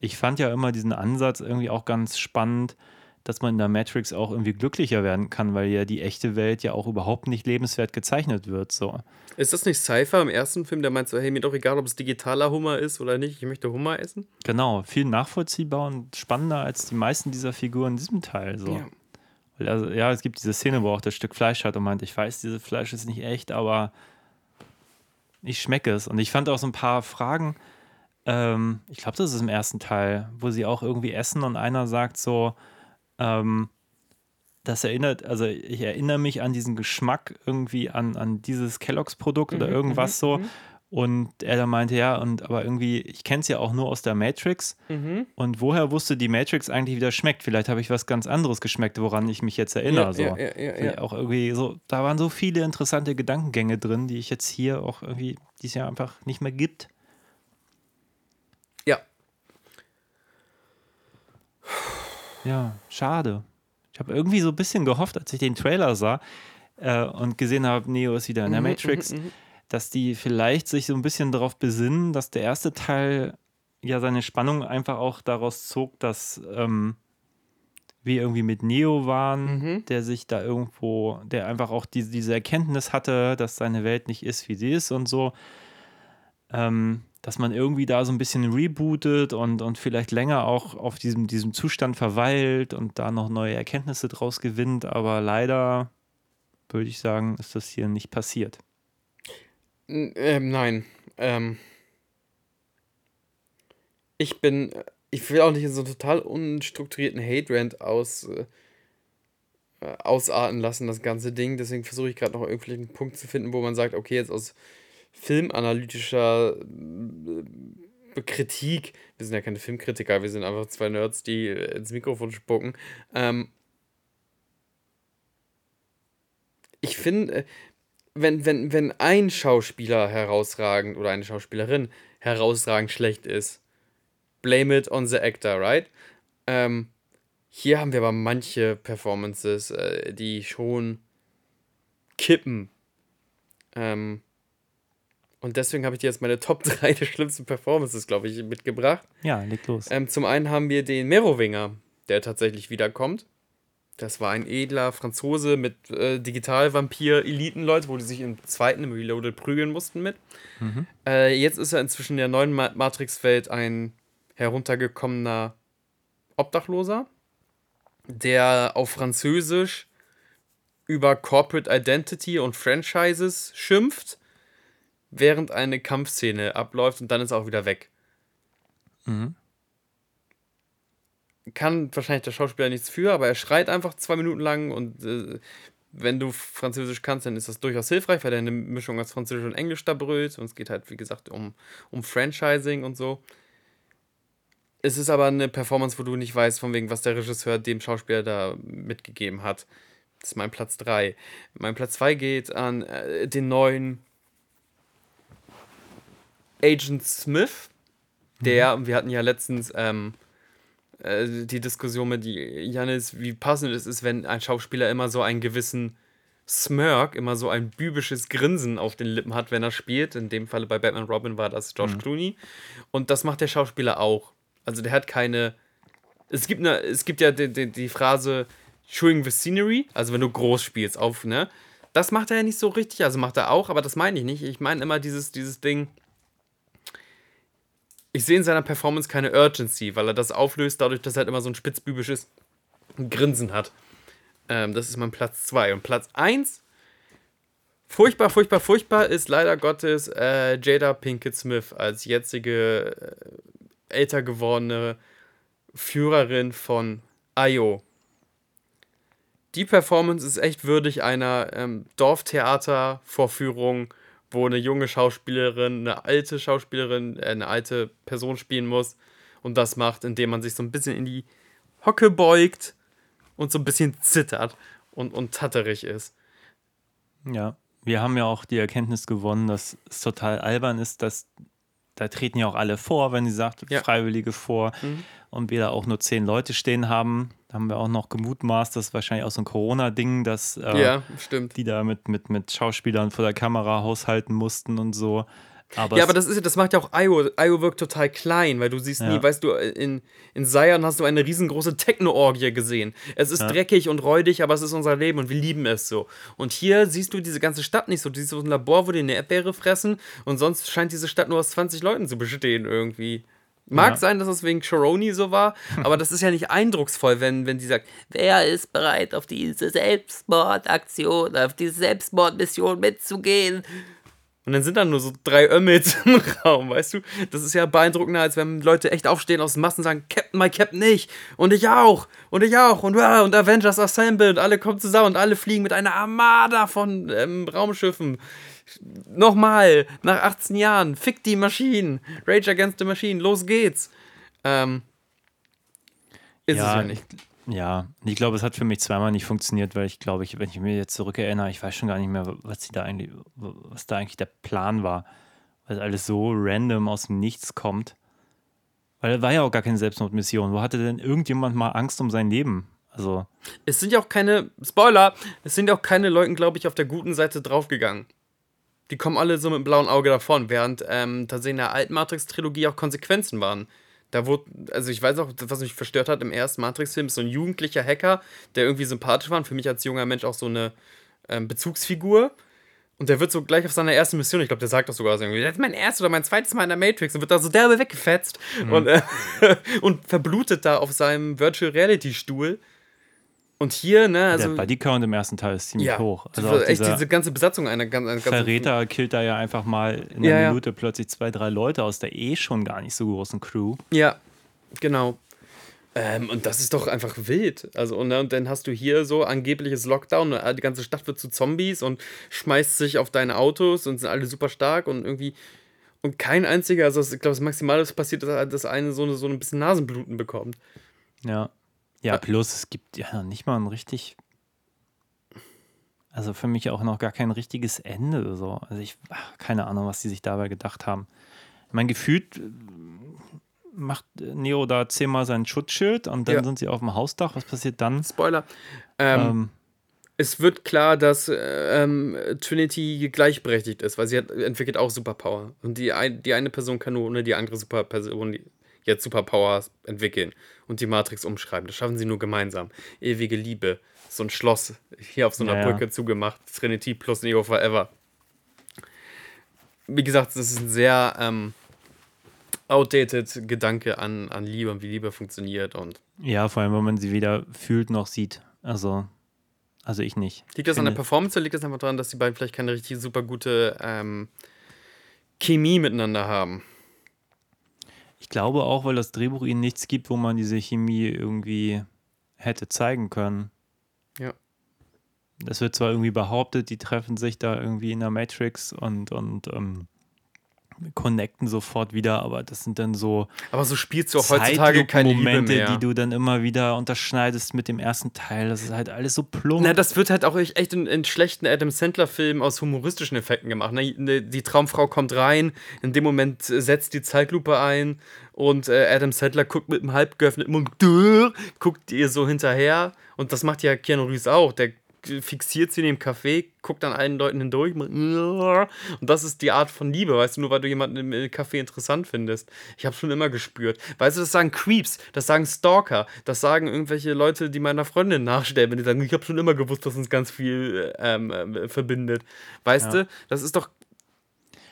ich fand ja immer diesen Ansatz irgendwie auch ganz spannend, dass man in der Matrix auch irgendwie glücklicher werden kann, weil ja die echte Welt ja auch überhaupt nicht lebenswert gezeichnet wird. So. Ist das nicht Cypher im ersten Film, der meint so, hey, mir doch egal, ob es digitaler Hummer ist oder nicht, ich möchte Hummer essen? Genau, viel nachvollziehbar und spannender als die meisten dieser Figuren in diesem Teil. So. Ja. Weil Also, ja, es gibt diese Szene, wo er auch das Stück Fleisch hat und meint, ich weiß, dieses Fleisch ist nicht echt, aber ich schmecke es. Und ich fand auch so ein paar Fragen, ähm, ich glaube, das ist im ersten Teil, wo sie auch irgendwie essen und einer sagt so, ähm, das erinnert, also ich erinnere mich an diesen Geschmack irgendwie an, an dieses Kelloggs-Produkt oder irgendwas so. Und er dann meinte, ja, und aber irgendwie, ich kenne es ja auch nur aus der Matrix. Und woher wusste die Matrix eigentlich, wie das schmeckt? Vielleicht habe ich was ganz anderes geschmeckt, woran ich mich jetzt erinnere. Ja, so. ja, ja. Auch irgendwie so, da waren so viele interessante Gedankengänge drin, die ich jetzt hier auch irgendwie, die es ja einfach nicht mehr gibt. Ja. Ja, schade. Ich habe irgendwie so ein bisschen gehofft, als ich den Trailer sah äh, und gesehen habe, Neo ist wieder in der Matrix, dass die vielleicht sich so ein bisschen darauf besinnen, dass der erste Teil ja seine Spannung einfach auch daraus zog, dass ähm, wir irgendwie mit Neo waren, der sich da irgendwo, der einfach auch diese, diese Erkenntnis hatte, dass seine Welt nicht ist, wie sie ist und so. Ähm, dass man irgendwie da so ein bisschen rebootet und, und vielleicht länger auch auf diesem, diesem Zustand verweilt und da noch neue Erkenntnisse draus gewinnt. Aber leider würde ich sagen, ist das hier nicht passiert. Ähm, nein. Ähm, ich bin. Ich will auch nicht in so einen total unstrukturierten Hate-Rant aus, äh, ausarten lassen, das ganze Ding. Deswegen versuche ich gerade noch irgendwie einen Punkt zu finden, wo man sagt, okay, jetzt aus filmanalytischer äh, Kritik, wir sind ja keine Filmkritiker, wir sind einfach zwei Nerds, die äh, ins Mikrofon spucken. Ähm, ich finde, äh, wenn, wenn, wenn ein Schauspieler herausragend oder eine Schauspielerin herausragend schlecht ist, blame it on the actor, right? Ähm, hier haben wir aber manche Performances, die schon kippen. Ähm, und deswegen habe ich dir jetzt meine Top *laughs* 3 der schlimmsten Performances, glaube ich, mitgebracht. Ja, leg los. Ähm, zum einen haben wir den Merowinger, der tatsächlich wiederkommt. Das war ein edler Franzose mit äh, Digital-Vampir-Eliten-Leute, wo die sich im zweiten, im Reloaded, prügeln mussten mit. Äh, jetzt ist er inzwischen in der neuen Ma Matrix-Welt ein heruntergekommener Obdachloser, der auf Französisch über Corporate Identity und Franchises schimpft, während eine Kampfszene abläuft und dann ist er auch wieder weg. kann wahrscheinlich der Schauspieler nichts für, aber er schreit einfach zwei Minuten lang und äh, wenn du Französisch kannst, dann ist das durchaus hilfreich, weil er eine Mischung aus Französisch und Englisch da brüllt und es geht halt, wie gesagt, um, um Franchising und so. Es ist aber eine Performance, wo du nicht weißt, von wegen, was der Regisseur dem Schauspieler da mitgegeben hat. Das ist mein Platz 3. Mein Platz 2 geht an äh, den neuen Agent Smith, der, wir hatten ja letztens ähm, äh, die Diskussion mit Janis, wie passend es ist, wenn ein Schauspieler immer so einen gewissen Smirk, immer so ein bübisches Grinsen auf den Lippen hat, wenn er spielt. In dem Falle bei Batman Robin war das George Clooney. Und das macht der Schauspieler auch. Also der hat keine. Es gibt, eine, es gibt ja die, die, die Phrase Chewing the Scenery, also wenn du groß spielst, auf, ne? Das macht er ja nicht so richtig, also macht er auch, aber das meine ich nicht. Ich meine immer dieses, dieses Ding. Ich sehe in seiner Performance keine Urgency, weil er das auflöst, dadurch, dass er halt immer so ein spitzbübisches Grinsen hat. Ähm, das ist mein Platz 2. Und Platz 1, furchtbar, furchtbar, furchtbar, ist leider Gottes äh, Jada Pinkett Smith als jetzige äh, älter gewordene Führerin von IO. Die Performance ist echt würdig einer ähm, Dorftheater-Vorführung, wo eine junge Schauspielerin, eine alte Schauspielerin, äh, eine alte Person spielen muss. Und das macht, indem man sich so ein bisschen in die Hocke beugt und so ein bisschen zittert und, und tatterig ist. Ja, wir haben ja auch die Erkenntnis gewonnen, dass es total albern ist, dass da treten ja auch alle vor, wenn sie sagt, Ja. Freiwillige vor Mhm. und wir da auch nur zehn Leute stehen haben. Da haben wir auch noch gemutmaßt, das ist wahrscheinlich auch so ein Corona-Ding, dass äh, Ja, stimmt. die da mit, mit, mit Schauspielern vor der Kamera haushalten mussten und so. Aber Ja, aber das ist ja- das macht ja auch Io. Io wirkt total klein, weil du siehst nie, Ja. weißt du, in, in Zion hast du eine riesengroße Techno-Orgie gesehen. Es ist Ja. dreckig und räudig, aber es ist unser Leben und wir lieben es so. Und hier siehst du diese ganze Stadt nicht so. Du siehst so ein Labor, wo die eine Erdbeere fressen und sonst scheint diese Stadt nur aus 20 Leuten zu bestehen irgendwie. Mag Ja. sein, dass es wegen Choroni so war, *laughs* aber das ist ja nicht eindrucksvoll, wenn, wenn die sagt, wer ist bereit, auf diese Selbstmordaktion, auf diese Selbstmordmission mitzugehen? Und dann sind da nur so drei Ömmels *laughs* im Raum, weißt du? Das ist ja beeindruckender, als wenn Leute echt aufstehen aus den Massen und sagen, Captain, my Captain nicht. Und ich auch. Und ich auch. Und, ja, und Avengers Assemble. Und alle kommen zusammen und alle fliegen mit einer Armada von ähm, Raumschiffen. Nochmal, nach 18 Jahren. Fick die Maschinen. Rage Against the Machine. Los geht's. Ähm, ist es ja nicht. Ja, ich glaube, es hat für mich zweimal nicht funktioniert, weil ich glaube, ich, wenn ich mir jetzt zurückerinnere, ich weiß schon gar nicht mehr, was sie da eigentlich, was da eigentlich der Plan war, weil alles so random aus dem Nichts kommt. Weil war ja auch gar keine Selbstmordmission. Wo hatte denn irgendjemand mal Angst um sein Leben? Also, Es sind ja auch keine, Spoiler, es sind ja auch keine Leute, glaube ich, auf der guten Seite draufgegangen. Die kommen alle so mit dem blauen Auge davon, während ähm, tatsächlich in der alten Matrix-Trilogie auch Konsequenzen waren. Da wurde, also ich weiß auch, was mich verstört hat im ersten Matrix-Film, ist so ein jugendlicher Hacker, der irgendwie sympathisch war und für mich als junger Mensch auch so eine ähm, Bezugsfigur. Und der wird so gleich auf seiner ersten Mission, ich glaube, der sagt das sogar so irgendwie, das ist mein erstes oder mein zweites Mal in der Matrix und wird da so derbe weggefetzt und, äh, *laughs* und verblutet da auf seinem Virtual Reality Stuhl. Und hier, ne, also. der Bodycount im ersten Teil ist ziemlich ja, hoch. Also echt diese ganze Besatzung einer ganz, einer ganzen Verräter killt da ja einfach mal in Ja, einer ja. Minute plötzlich zwei, drei Leute aus der eh schon gar nicht so großen Crew. Ja, genau. Ähm, und das ist doch einfach wild. Also, und, ne, und dann hast du hier so angebliches Lockdown, und die ganze Stadt wird zu Zombies und schmeißt sich auf deine Autos und sind alle super stark und irgendwie. Und kein einziger, also ich glaube, das Maximale, was passiert, ist, dass eine so, eine so ein bisschen Nasenbluten bekommt. Ja. Ja, plus es gibt ja nicht mal ein richtig. Also für mich auch noch gar kein richtiges Ende. So. Also ich, ach, keine Ahnung, was die sich dabei gedacht haben. Mein Gefühl macht Neo da zehnmal sein Schutzschild und dann Ja. sind sie auf dem Hausdach. Was passiert dann? Spoiler. Ähm, Ähm, es wird klar, dass äh, ähm, Trinity gleichberechtigt ist, weil sie hat, entwickelt auch Superpower. Und die, ein, die eine Person kann nur ohne die andere Superperson jetzt Superpowers entwickeln und die Matrix umschreiben. Das schaffen sie nur gemeinsam. Ewige Liebe. So ein Schloss hier auf so einer Ja, ja. Brücke zugemacht. Trinity plus Neo Forever. Wie gesagt, das ist ein sehr ähm, outdated Gedanke an, an Liebe und wie Liebe funktioniert. Und ja, vor allem, wenn man sie weder fühlt noch sieht. Also, also ich nicht. Liegt das an der Performance oder liegt das einfach daran, dass die beiden vielleicht keine richtig super gute ähm, Chemie miteinander haben? Ich glaube auch, weil das Drehbuch ihnen nichts gibt, wo man diese Chemie irgendwie hätte zeigen können. Ja. Es wird zwar irgendwie behauptet, die treffen sich da irgendwie in der Matrix und, und ähm, connecten sofort wieder, aber das sind dann so Aber so spielst du auch heutzutage keine Liebe Momente, mehr. die du dann immer wieder unterschneidest mit dem ersten Teil. Das ist halt alles so plump. Na, das wird halt auch echt in, in schlechten Adam Sandler-Filmen aus humoristischen Effekten gemacht. Ne? Ne, Die Traumfrau kommt rein, in dem Moment äh, setzt die Zeitlupe ein und äh, Adam Sandler guckt mit einem halb geöffneten Mund, *laughs* guckt ihr so hinterher. Und das macht ja Keanu Reeves auch. Der fixiert sie in dem Café, guckt an allen Leuten hindurch. Und das ist die Art von Liebe, weißt du, nur weil du jemanden im äh, Café interessant findest. Ich habe schon immer gespürt. Weißt du, das sagen Creeps, das sagen Stalker, das sagen irgendwelche Leute, die meiner Freundin nachstellen, wenn die sagen, ich habe schon immer gewusst, dass uns ganz viel ähm, ähm, verbindet. Weißt Ja. du, das ist doch.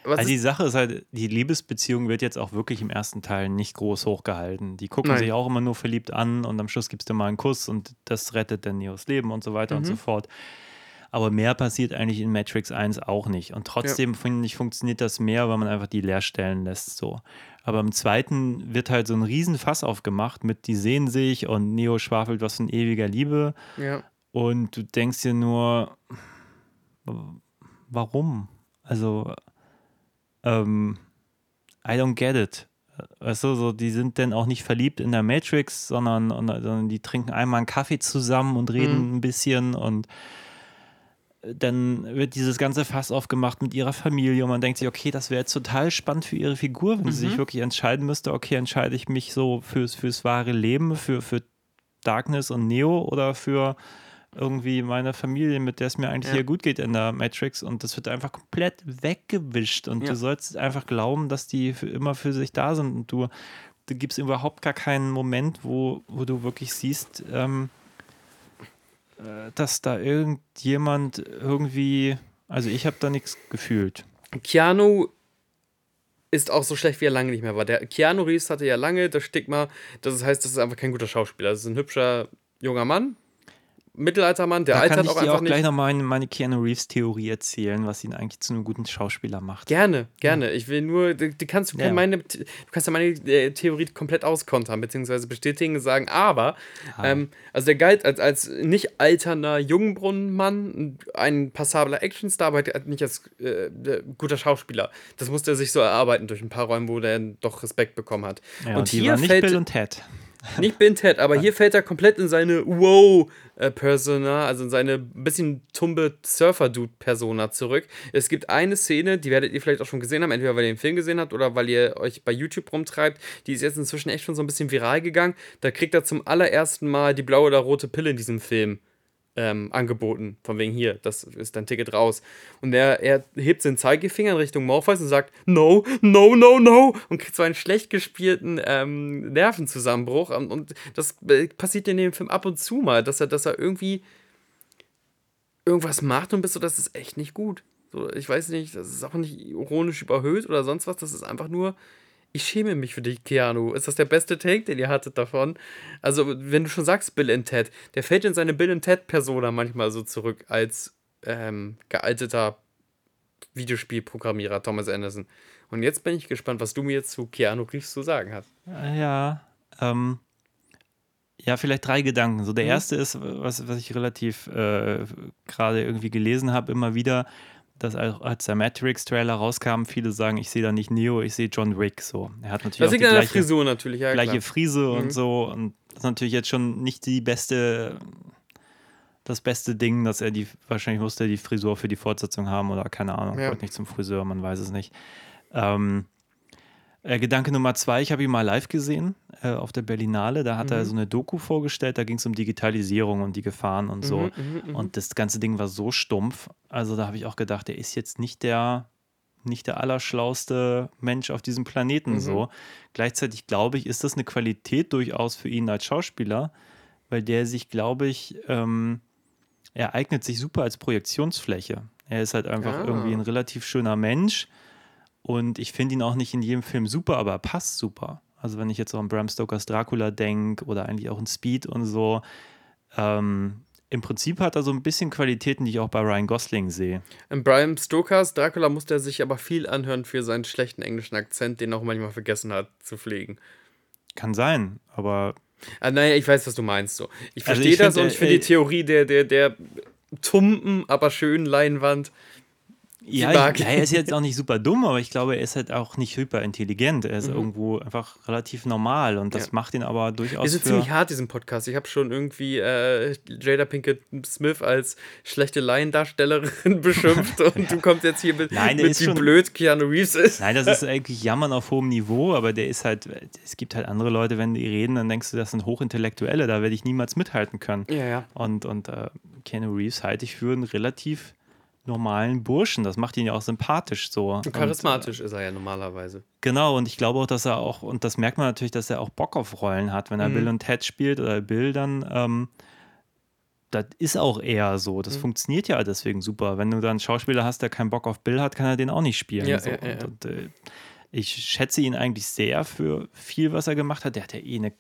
Was Also die Sache ist halt, die Liebesbeziehung wird jetzt auch wirklich im ersten Teil nicht groß hochgehalten. Die gucken Nein. sich auch immer nur verliebt an und am Schluss gibst du mal einen Kuss und das rettet dann Neos Leben und so weiter und Mhm. so fort. Aber mehr passiert eigentlich in Matrix 1 auch nicht. Und trotzdem, finde ich, funktioniert das mehr, weil man einfach die Leerstellen lässt so. Aber im zweiten wird halt so ein Riesenfass aufgemacht mit, die sehen sich und Neo schwafelt was von ewiger Liebe. ja. Und du denkst dir nur, warum? Also, ähm, I don't get it. Weißt du, so, die sind dann auch nicht verliebt in der Matrix, sondern, und, sondern die trinken einmal einen Kaffee zusammen und reden ein bisschen und dann wird dieses ganze Fass aufgemacht mit ihrer Familie und man denkt sich, okay, das wäre jetzt total spannend für ihre Figur, wenn sie sich wirklich entscheiden müsste, okay, entscheide ich mich so fürs, fürs wahre Leben, für, für Darkness und Neo oder für irgendwie meine Familie, mit der es mir eigentlich Ja. hier gut geht in der Matrix und das wird einfach komplett weggewischt und Ja. du sollst einfach glauben, dass die für immer für sich da sind und du, du gibst überhaupt gar keinen Moment, wo, wo du wirklich siehst, ähm, äh, dass da irgendjemand irgendwie, also ich habe da nichts gefühlt. Keanu ist auch so schlecht, wie er lange nicht mehr war. Der Keanu Reeves hatte ja lange das Stigma, das heißt, das ist einfach kein guter Schauspieler. Das ist ein hübscher junger Mann, Mittelaltermann, der Da kann altert ich auch dir einfach auch gleich nicht. noch meine, meine Keanu Reeves-Theorie erzählen, was ihn eigentlich zu einem guten Schauspieler macht. Gerne, gerne. Ich will nur, du, du kannst, du, Ja. meine, du kannst ja meine äh, Theorie komplett auskontern, beziehungsweise bestätigen und sagen, aber, ähm, also der galt als, als nicht alternder Jungbrunnenmann, ein passabler Actionstar, aber halt nicht als äh, guter Schauspieler. Das musste er sich so erarbeiten durch ein paar Räume, wo der doch Respekt bekommen hat. Ja, und die hier nicht fällt, Bill und Ted. Nicht Bill Ted, aber hier fällt er komplett in seine Wow-Persona, also in seine bisschen tumbe Surfer-Dude-Persona zurück. Es gibt eine Szene, die werdet ihr vielleicht auch schon gesehen haben, entweder weil ihr den Film gesehen habt oder weil ihr euch bei YouTube rumtreibt. Die ist jetzt inzwischen echt schon so ein bisschen viral gegangen. Da kriegt er zum allerersten Mal die blaue oder rote Pille in diesem Film ähm, angeboten. Von wegen hier, das ist dein Ticket raus. Und er, er hebt seinen Zeigefinger in Richtung Morpheus und sagt, no, no, no, no. Und kriegt so einen schlecht gespielten ähm, Nervenzusammenbruch. Und, und das äh, passiert in dem Film ab und zu mal, dass er, dass er irgendwie irgendwas macht und bist so, das ist echt nicht gut. So, ich weiß nicht, das ist auch nicht ironisch überhöht oder sonst was. Das ist einfach nur, ich schäme mich für dich, Keanu. Ist das der beste Take, den ihr hattet davon? Also, wenn du schon sagst, Bill and Ted, der fällt in seine Bill and Ted-Persona manchmal so zurück als ähm, gealteter Videospielprogrammierer Thomas Anderson. Und jetzt bin ich gespannt, was du mir jetzt zu Keanu Reeves zu sagen hast. Ja, ähm, ja, vielleicht drei Gedanken. So Mhm. der erste ist, was, was ich relativ äh, gerade irgendwie gelesen habe, immer wieder, dass als der Matrix-Trailer rauskam, viele sagen, ich sehe da nicht Neo, ich sehe John Wick. So, er hat natürlich Das auch die gleiche, Frisur natürlich, ja. gleiche klar. Frise Mhm. und so. Und das ist natürlich jetzt schon nicht die beste, das beste Ding, dass er die, wahrscheinlich musste er die Frisur für die Fortsetzung haben oder keine Ahnung, Ja. wollte nicht zum Friseur, man weiß es nicht. Ähm, äh, Gedanke Nummer zwei, ich habe ihn mal live gesehen äh, auf der Berlinale. Da hat Mhm. er so eine Doku vorgestellt, da ging es um Digitalisierung und die Gefahren und so. Mhm, Und das ganze Ding war so stumpf. Also da habe ich auch gedacht, er ist jetzt nicht der, nicht der allerschlauste Mensch auf diesem Planeten Mhm. so. Gleichzeitig glaube ich, ist das eine Qualität durchaus für ihn als Schauspieler, weil der sich, glaube ich, ähm, er eignet sich super als Projektionsfläche. Er ist halt einfach Ah. irgendwie ein relativ schöner Mensch. Und ich finde ihn auch nicht in jedem Film super, aber er passt super. Also wenn ich jetzt auch an Bram Stokers Dracula denke oder eigentlich auch in Speed und so, ähm, im Prinzip hat er so ein bisschen Qualitäten, die ich auch bei Ryan Gosling sehe. In Brian Stokers Dracula musste er sich aber viel anhören für seinen schlechten englischen Akzent, den er auch manchmal vergessen hat zu pflegen. Kann sein, aber Ah, naja, ich weiß, was du meinst. So. Ich Also verstehe ich das find, und äh, ich finde äh, die Theorie der, der, der tumpen, aber schönen Leinwand. Ja, mag. ja, er ist jetzt auch nicht super dumm, aber ich glaube, er ist halt auch nicht hyper intelligent. Er ist irgendwo einfach relativ normal und das Mhm. Ja. macht ihn aber durchaus Wir sind für ziemlich hart, diesen Podcast. Ich habe schon irgendwie äh, Jada Pinkett Smith als schlechte Laiendarstellerin *laughs* beschimpft und du kommst jetzt hier mit, Nein, mit ist wie schon- blöd Keanu Reeves ist. Nein, das ist eigentlich Jammern auf hohem Niveau, aber der ist halt, es gibt halt andere Leute, wenn die reden, dann denkst du, das sind Hochintellektuelle, da werde ich niemals mithalten können. Ja, ja. Und, und äh, Keanu Reeves halte ich für einen relativ normalen Burschen. Das macht ihn ja auch sympathisch so. Und, Charismatisch ist er ja normalerweise. Genau, und ich glaube auch, dass er auch, und das merkt man natürlich, dass er auch Bock auf Rollen hat, wenn er Mhm. Bill und Ted spielt oder Bill dann, ähm, das ist auch eher so. Mhm. Das funktioniert ja deswegen super. Wenn du dann einen Schauspieler hast, der keinen Bock auf Bill hat, kann er den auch nicht spielen. Ja, so. ja, ja, und, und, äh, ich schätze ihn eigentlich sehr für viel, was er gemacht hat. Der hat ja eh eine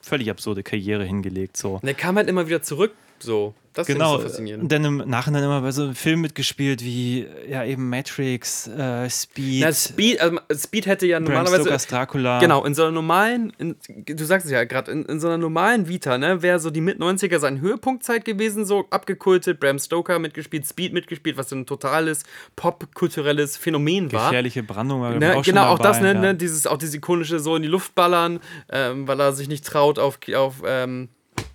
völlig absurde Karriere hingelegt. So. Und er kam halt immer wieder zurück, so. Das Genau, ich so faszinierend. und dann im Nachhinein immer bei so Filmen mitgespielt wie ja eben Matrix, äh, Speed, Na, Speed, also Speed hätte ja Bram normalerweise. Stokers Dracula. Genau, in so einer normalen, in, du sagst es ja gerade, in, in so einer normalen Vita, ne, wäre so die Mit-90er sein Höhepunktzeit gewesen, so abgekultet, Bram Stoker mitgespielt, Speed mitgespielt, was so ein totales popkulturelles Phänomen war. Gefährliche Brandung war Ne, auch genau, auch dabei, das, ne, ja. ne, dieses, auch dieses ikonische so in die Luft ballern, ähm, weil er sich nicht traut, auf, auf ähm,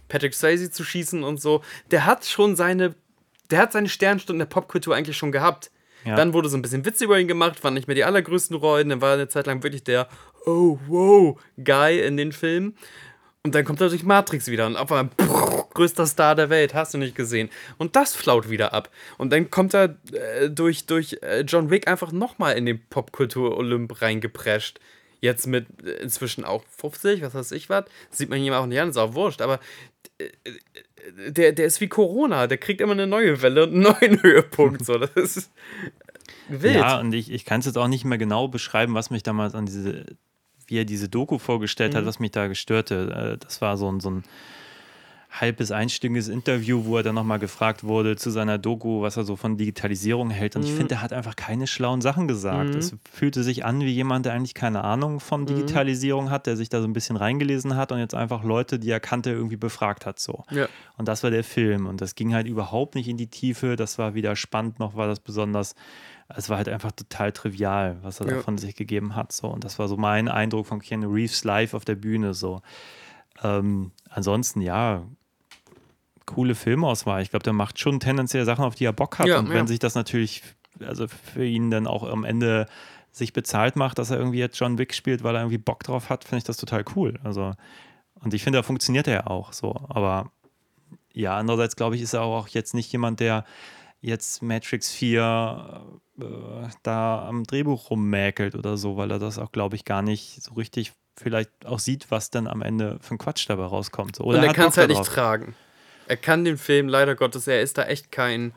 Patrick Swayze zu schießen und so. Der hat schon seine, der hat seine Sternstunden der Popkultur eigentlich schon gehabt. Ja. Dann wurde so ein bisschen Witz über ihn gemacht, waren nicht mehr die allergrößten Rollen, dann war er eine Zeit lang wirklich der Oh, wow, Guy in den Filmen. Und dann kommt er durch Matrix wieder und auf einmal pff, größter Star der Welt, hast du nicht gesehen. Und das flaut wieder ab. Und dann kommt er äh, durch, durch äh, John Wick einfach nochmal in den Popkultur-Olymp reingeprescht. Jetzt mit äh, inzwischen auch 50, was weiß ich was. Sieht man ihm auch nicht an, ist auch wurscht. Aber äh, äh, der, der ist wie Corona, der kriegt immer eine neue Welle und einen neuen *laughs* Höhepunkt. So, das ist wild. Ja, und ich, ich kann es jetzt auch nicht mehr genau beschreiben, was mich damals an diese, wie er diese Doku vorgestellt Mhm. hat, was mich da gestörte. Das war so ein, so ein halb bis einstündiges Interview, wo er dann nochmal gefragt wurde zu seiner Doku, was er so von Digitalisierung hält. Und ich Mhm. finde, er hat einfach keine schlauen Sachen gesagt. Es fühlte sich an wie jemand, der eigentlich keine Ahnung von Mhm. Digitalisierung hat, der sich da so ein bisschen reingelesen hat und jetzt einfach Leute, die er kannte, irgendwie befragt hat. So. Ja. Und das war der Film. Und das ging halt überhaupt nicht in die Tiefe. Das war weder spannend noch war das besonders. Es war halt einfach total trivial, was er da Ja. von sich gegeben hat. So. Und das war so mein Eindruck von Keanu Reeves live auf der Bühne. So. Ähm, ansonsten, ja, coole Filmauswahl. Ich glaube, der macht schon tendenziell Sachen, auf die er Bock hat. Ja, und ja. wenn sich das natürlich, also für ihn dann auch am Ende sich bezahlt macht, dass er irgendwie jetzt John Wick spielt, weil er irgendwie Bock drauf hat, finde ich das total cool. Also, und ich finde, da funktioniert er ja auch so. Aber ja, andererseits glaube ich, ist er auch jetzt nicht jemand, der jetzt Matrix 4 äh, da am Drehbuch rummäkelt oder so, weil er das auch, glaube ich, gar nicht so richtig vielleicht auch sieht, was dann am Ende für ein Quatsch dabei rauskommt. Oder Und er kann es halt nicht tragen. Er kann den Film, leider Gottes, er ist da echt kein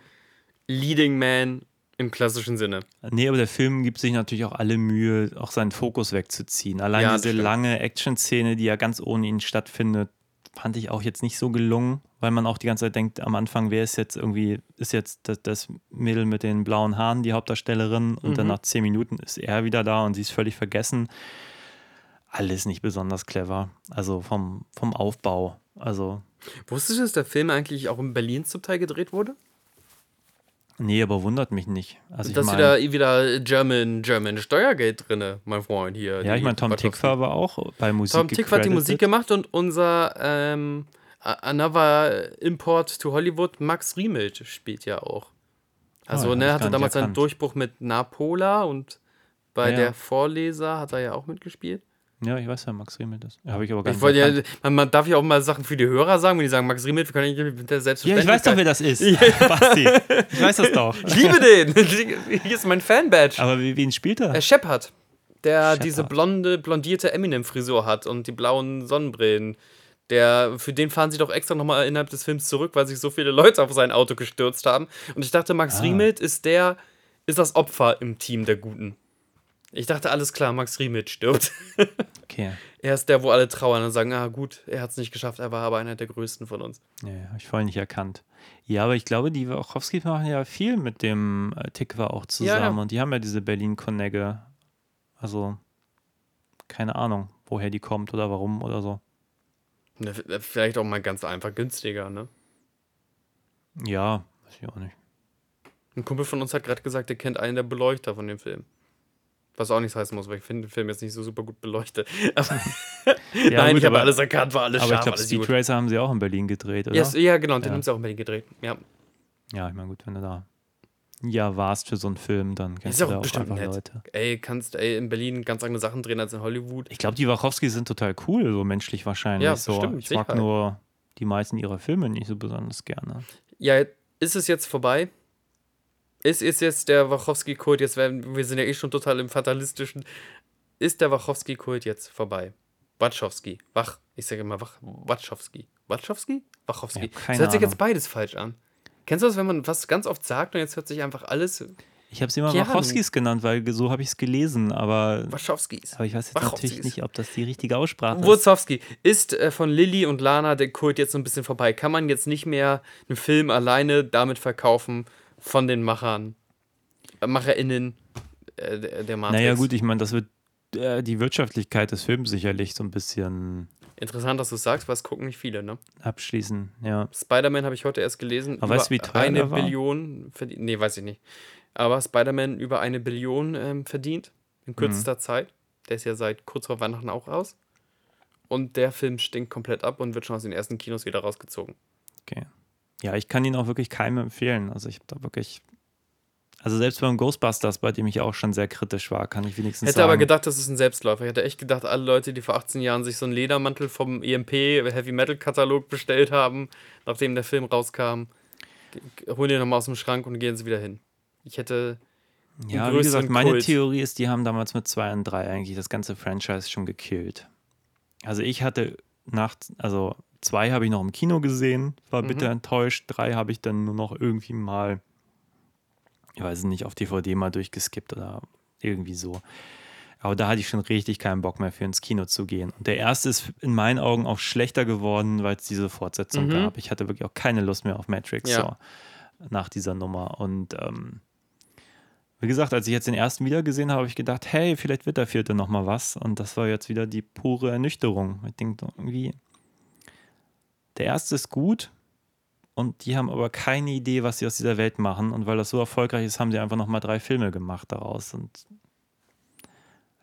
Leading Man im klassischen Sinne. Nee, aber der Film gibt sich natürlich auch alle Mühe, auch seinen Fokus wegzuziehen. Allein Ja, diese lange Action-Szene, die ja ganz ohne ihn stattfindet, fand ich auch jetzt nicht so gelungen, weil man auch die ganze Zeit denkt, am Anfang, wer ist jetzt irgendwie, ist jetzt das, das Mädel mit den blauen Haaren die Hauptdarstellerin und Mhm. dann nach zehn Minuten ist er wieder da und sie ist völlig vergessen. Alles nicht besonders clever. Also vom, vom Aufbau. Also, Wusstest du, dass der Film eigentlich auch in Berlin zum Teil gedreht wurde? nee, aber wundert mich nicht. Also, ich da ist wieder, wieder German, German Steuergeld drin, mein Freund hier. ja, ich meine, Tom. Tickfer war auch bei Musik Tom Tick hat die. Musik gemacht und unser ähm, Another Import to Hollywood, Max Riemelt, spielt ja auch. Also, Oh, hab ne, hatte damals seinen erkannt. Durchbruch mit Napola und bei Ja. der Vorleser hat er ja auch mitgespielt. Ja, ich weiß ja, Max Riemel das. Habe ich aber gar Ich nicht ja, man, man darf ja auch mal Sachen für die Hörer sagen, wenn die sagen, Max Riemelt, wir können nicht mit der Ja, ich weiß doch, wer das ist. *laughs* *laughs* Basti. Ich weiß das doch. Ich liebe den! *laughs* Hier ist mein Fanbadge. Aber wie, wen spielt er? Äh, Shepard, der Shepard. diese blonde, blondierte Eminem-Frisur hat und die blauen Sonnenbrillen. Der, für den fahren sie doch extra nochmal innerhalb des Films zurück, weil sich so viele Leute auf sein Auto gestürzt haben. Und ich dachte, Max Ah. Riemelt ist der, ist das Opfer im Team der Guten. Ich dachte, alles klar, Max Riemelt stirbt. *laughs* Okay. er ist der, wo alle trauern und sagen, ah gut, er hat es nicht geschafft, er war aber einer der Größten von uns. Ja, habe ich voll nicht erkannt. Ja, aber ich glaube, die Wachowski machen ja viel mit dem äh, Tikva auch zusammen. Ja, ja. Und die haben ja diese Berlin-Connecte. Also, keine Ahnung, woher die kommt oder warum oder so. Ne, Vielleicht auch mal ganz einfach günstiger, ne? Ja, weiß ich auch nicht. Ein Kumpel von uns hat gerade gesagt, er kennt einen der Beleuchter von dem Film. Was auch nichts heißen muss, weil ich finde den Film jetzt nicht so super gut beleuchtet. *laughs* Aber Ja, Nein, gut, ich habe aber- alles erkannt, war alles Aber ich scharf, glaube, alles Speed. Racer haben sie auch in Berlin gedreht, oder? Yes, ja, genau, den Ja. haben sie auch in Berlin gedreht. Ja. Ja, ich meine, gut, wenn du da ja warst für so einen Film, dann kennst Ist du ja da auch auch bestimmt einfach nett. Leute. Ey, kannst ey, in Berlin ganz andere Sachen drehen als in Hollywood. Ich glaube, die Wachowskis sind total cool, so menschlich wahrscheinlich. Ja, so. bestimmt, mit ich mag Sicherheit. nur die meisten ihrer Filme nicht so besonders gerne. Ja, ist es jetzt vorbei? Ist, ist jetzt der Wachowski-Kult, jetzt werden, wir sind ja eh schon total im Fatalistischen. Ist der Wachowski-Kult jetzt vorbei? Wachowski. Wach. Ich sage immer Wach. Wachowski. Wachowski? Wachowski. Keine das hört sich jetzt beides falsch an. Kennst du das, wenn man was ganz oft sagt und jetzt hört sich einfach alles Ich habe sie immer Keanu. Wachowskis genannt, weil so habe ich es gelesen, aber, Wachowskis. aber ich weiß jetzt Wachowskis. natürlich nicht, ob das die richtige Aussprache ist. Wozowski ist äh, von Lilly und Lana der Kult jetzt so ein bisschen vorbei. Kann man jetzt nicht mehr einen Film alleine damit verkaufen von den Machern, äh, MacherInnen äh, der, Matrix? Naja, gut, ich meine, das wird äh, die Wirtschaftlichkeit des Films sicherlich so ein bisschen Interessant, dass du es sagst, weil es gucken nicht viele, ne? abschließen. Ja. Spider-Man habe ich heute erst gelesen. Aber weißt du, wie teuer eine? Billion verdient. Nee, weiß ich nicht. Aber Spider-Man über eine Billion ähm, verdient in kürzester Mhm. Zeit. Der ist ja seit kurz vor Weihnachten auch raus. Und der Film stinkt komplett ab und wird schon aus den ersten Kinos wieder rausgezogen. Okay. Ja, ich kann ihn auch wirklich keinem empfehlen. Also ich habe da wirklich. Also selbst beim Ghostbusters, bei dem ich auch schon sehr kritisch war, kann ich wenigstens Hätte sagen. aber gedacht, das ist ein Selbstläufer. Ich hätte echt gedacht, alle Leute, die vor 18 Jahren sich so einen Ledermantel vom EMP Heavy Metal Katalog bestellt haben, nachdem der Film rauskam, holen den nochmal aus dem Schrank und gehen sie wieder hin. Ich hätte. ja, wie gesagt, meine Kult. Theorie ist, die haben damals mit 2 und 3 eigentlich das ganze Franchise schon gekillt. Also ich hatte nach, also 2 habe ich noch im Kino gesehen, war bitter Mhm. enttäuscht. 3 habe ich dann nur noch irgendwie mal, ich weiß nicht, auf DVD mal durchgeskippt oder irgendwie so. Aber da hatte ich schon richtig keinen Bock mehr für ins Kino zu gehen. Und der erste ist in meinen Augen auch schlechter geworden, weil es diese Fortsetzung Mhm. gab. Ich hatte wirklich auch keine Lust mehr auf Matrix Ja. so, nach dieser Nummer. Und ähm, wie gesagt, als ich jetzt den ersten wieder gesehen habe, habe ich gedacht, hey, vielleicht wird der vierte nochmal was. Und das war jetzt wieder die pure Ernüchterung. Ich denke irgendwie, der erste ist gut und die haben aber keine Idee, was sie aus dieser Welt machen. Und weil das so erfolgreich ist, haben sie einfach nochmal drei Filme gemacht daraus. Und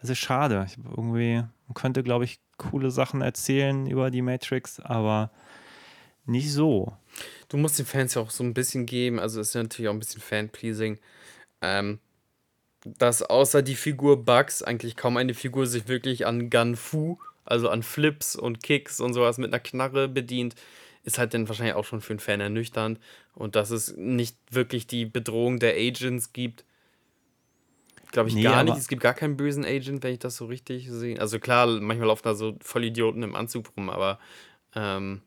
es ist schade. Ich irgendwie, man könnte, glaube ich, coole Sachen erzählen über die Matrix, aber nicht so. Du musst den Fans ja auch so ein bisschen geben, also ist ja natürlich auch ein bisschen Fan-Pleasing, ähm, dass außer die Figur Bugs eigentlich kaum eine Figur sich wirklich an Gun Fu, also an Flips und Kicks und sowas mit einer Knarre bedient, ist halt dann wahrscheinlich auch schon für einen Fan ernüchternd und dass es nicht wirklich die Bedrohung der Agents gibt. Glaube ich Nee, gar nicht. Es gibt gar keinen bösen Agent, wenn ich das so richtig sehe. Also klar, manchmal laufen da so Vollidioten im Anzug rum, aber ähm,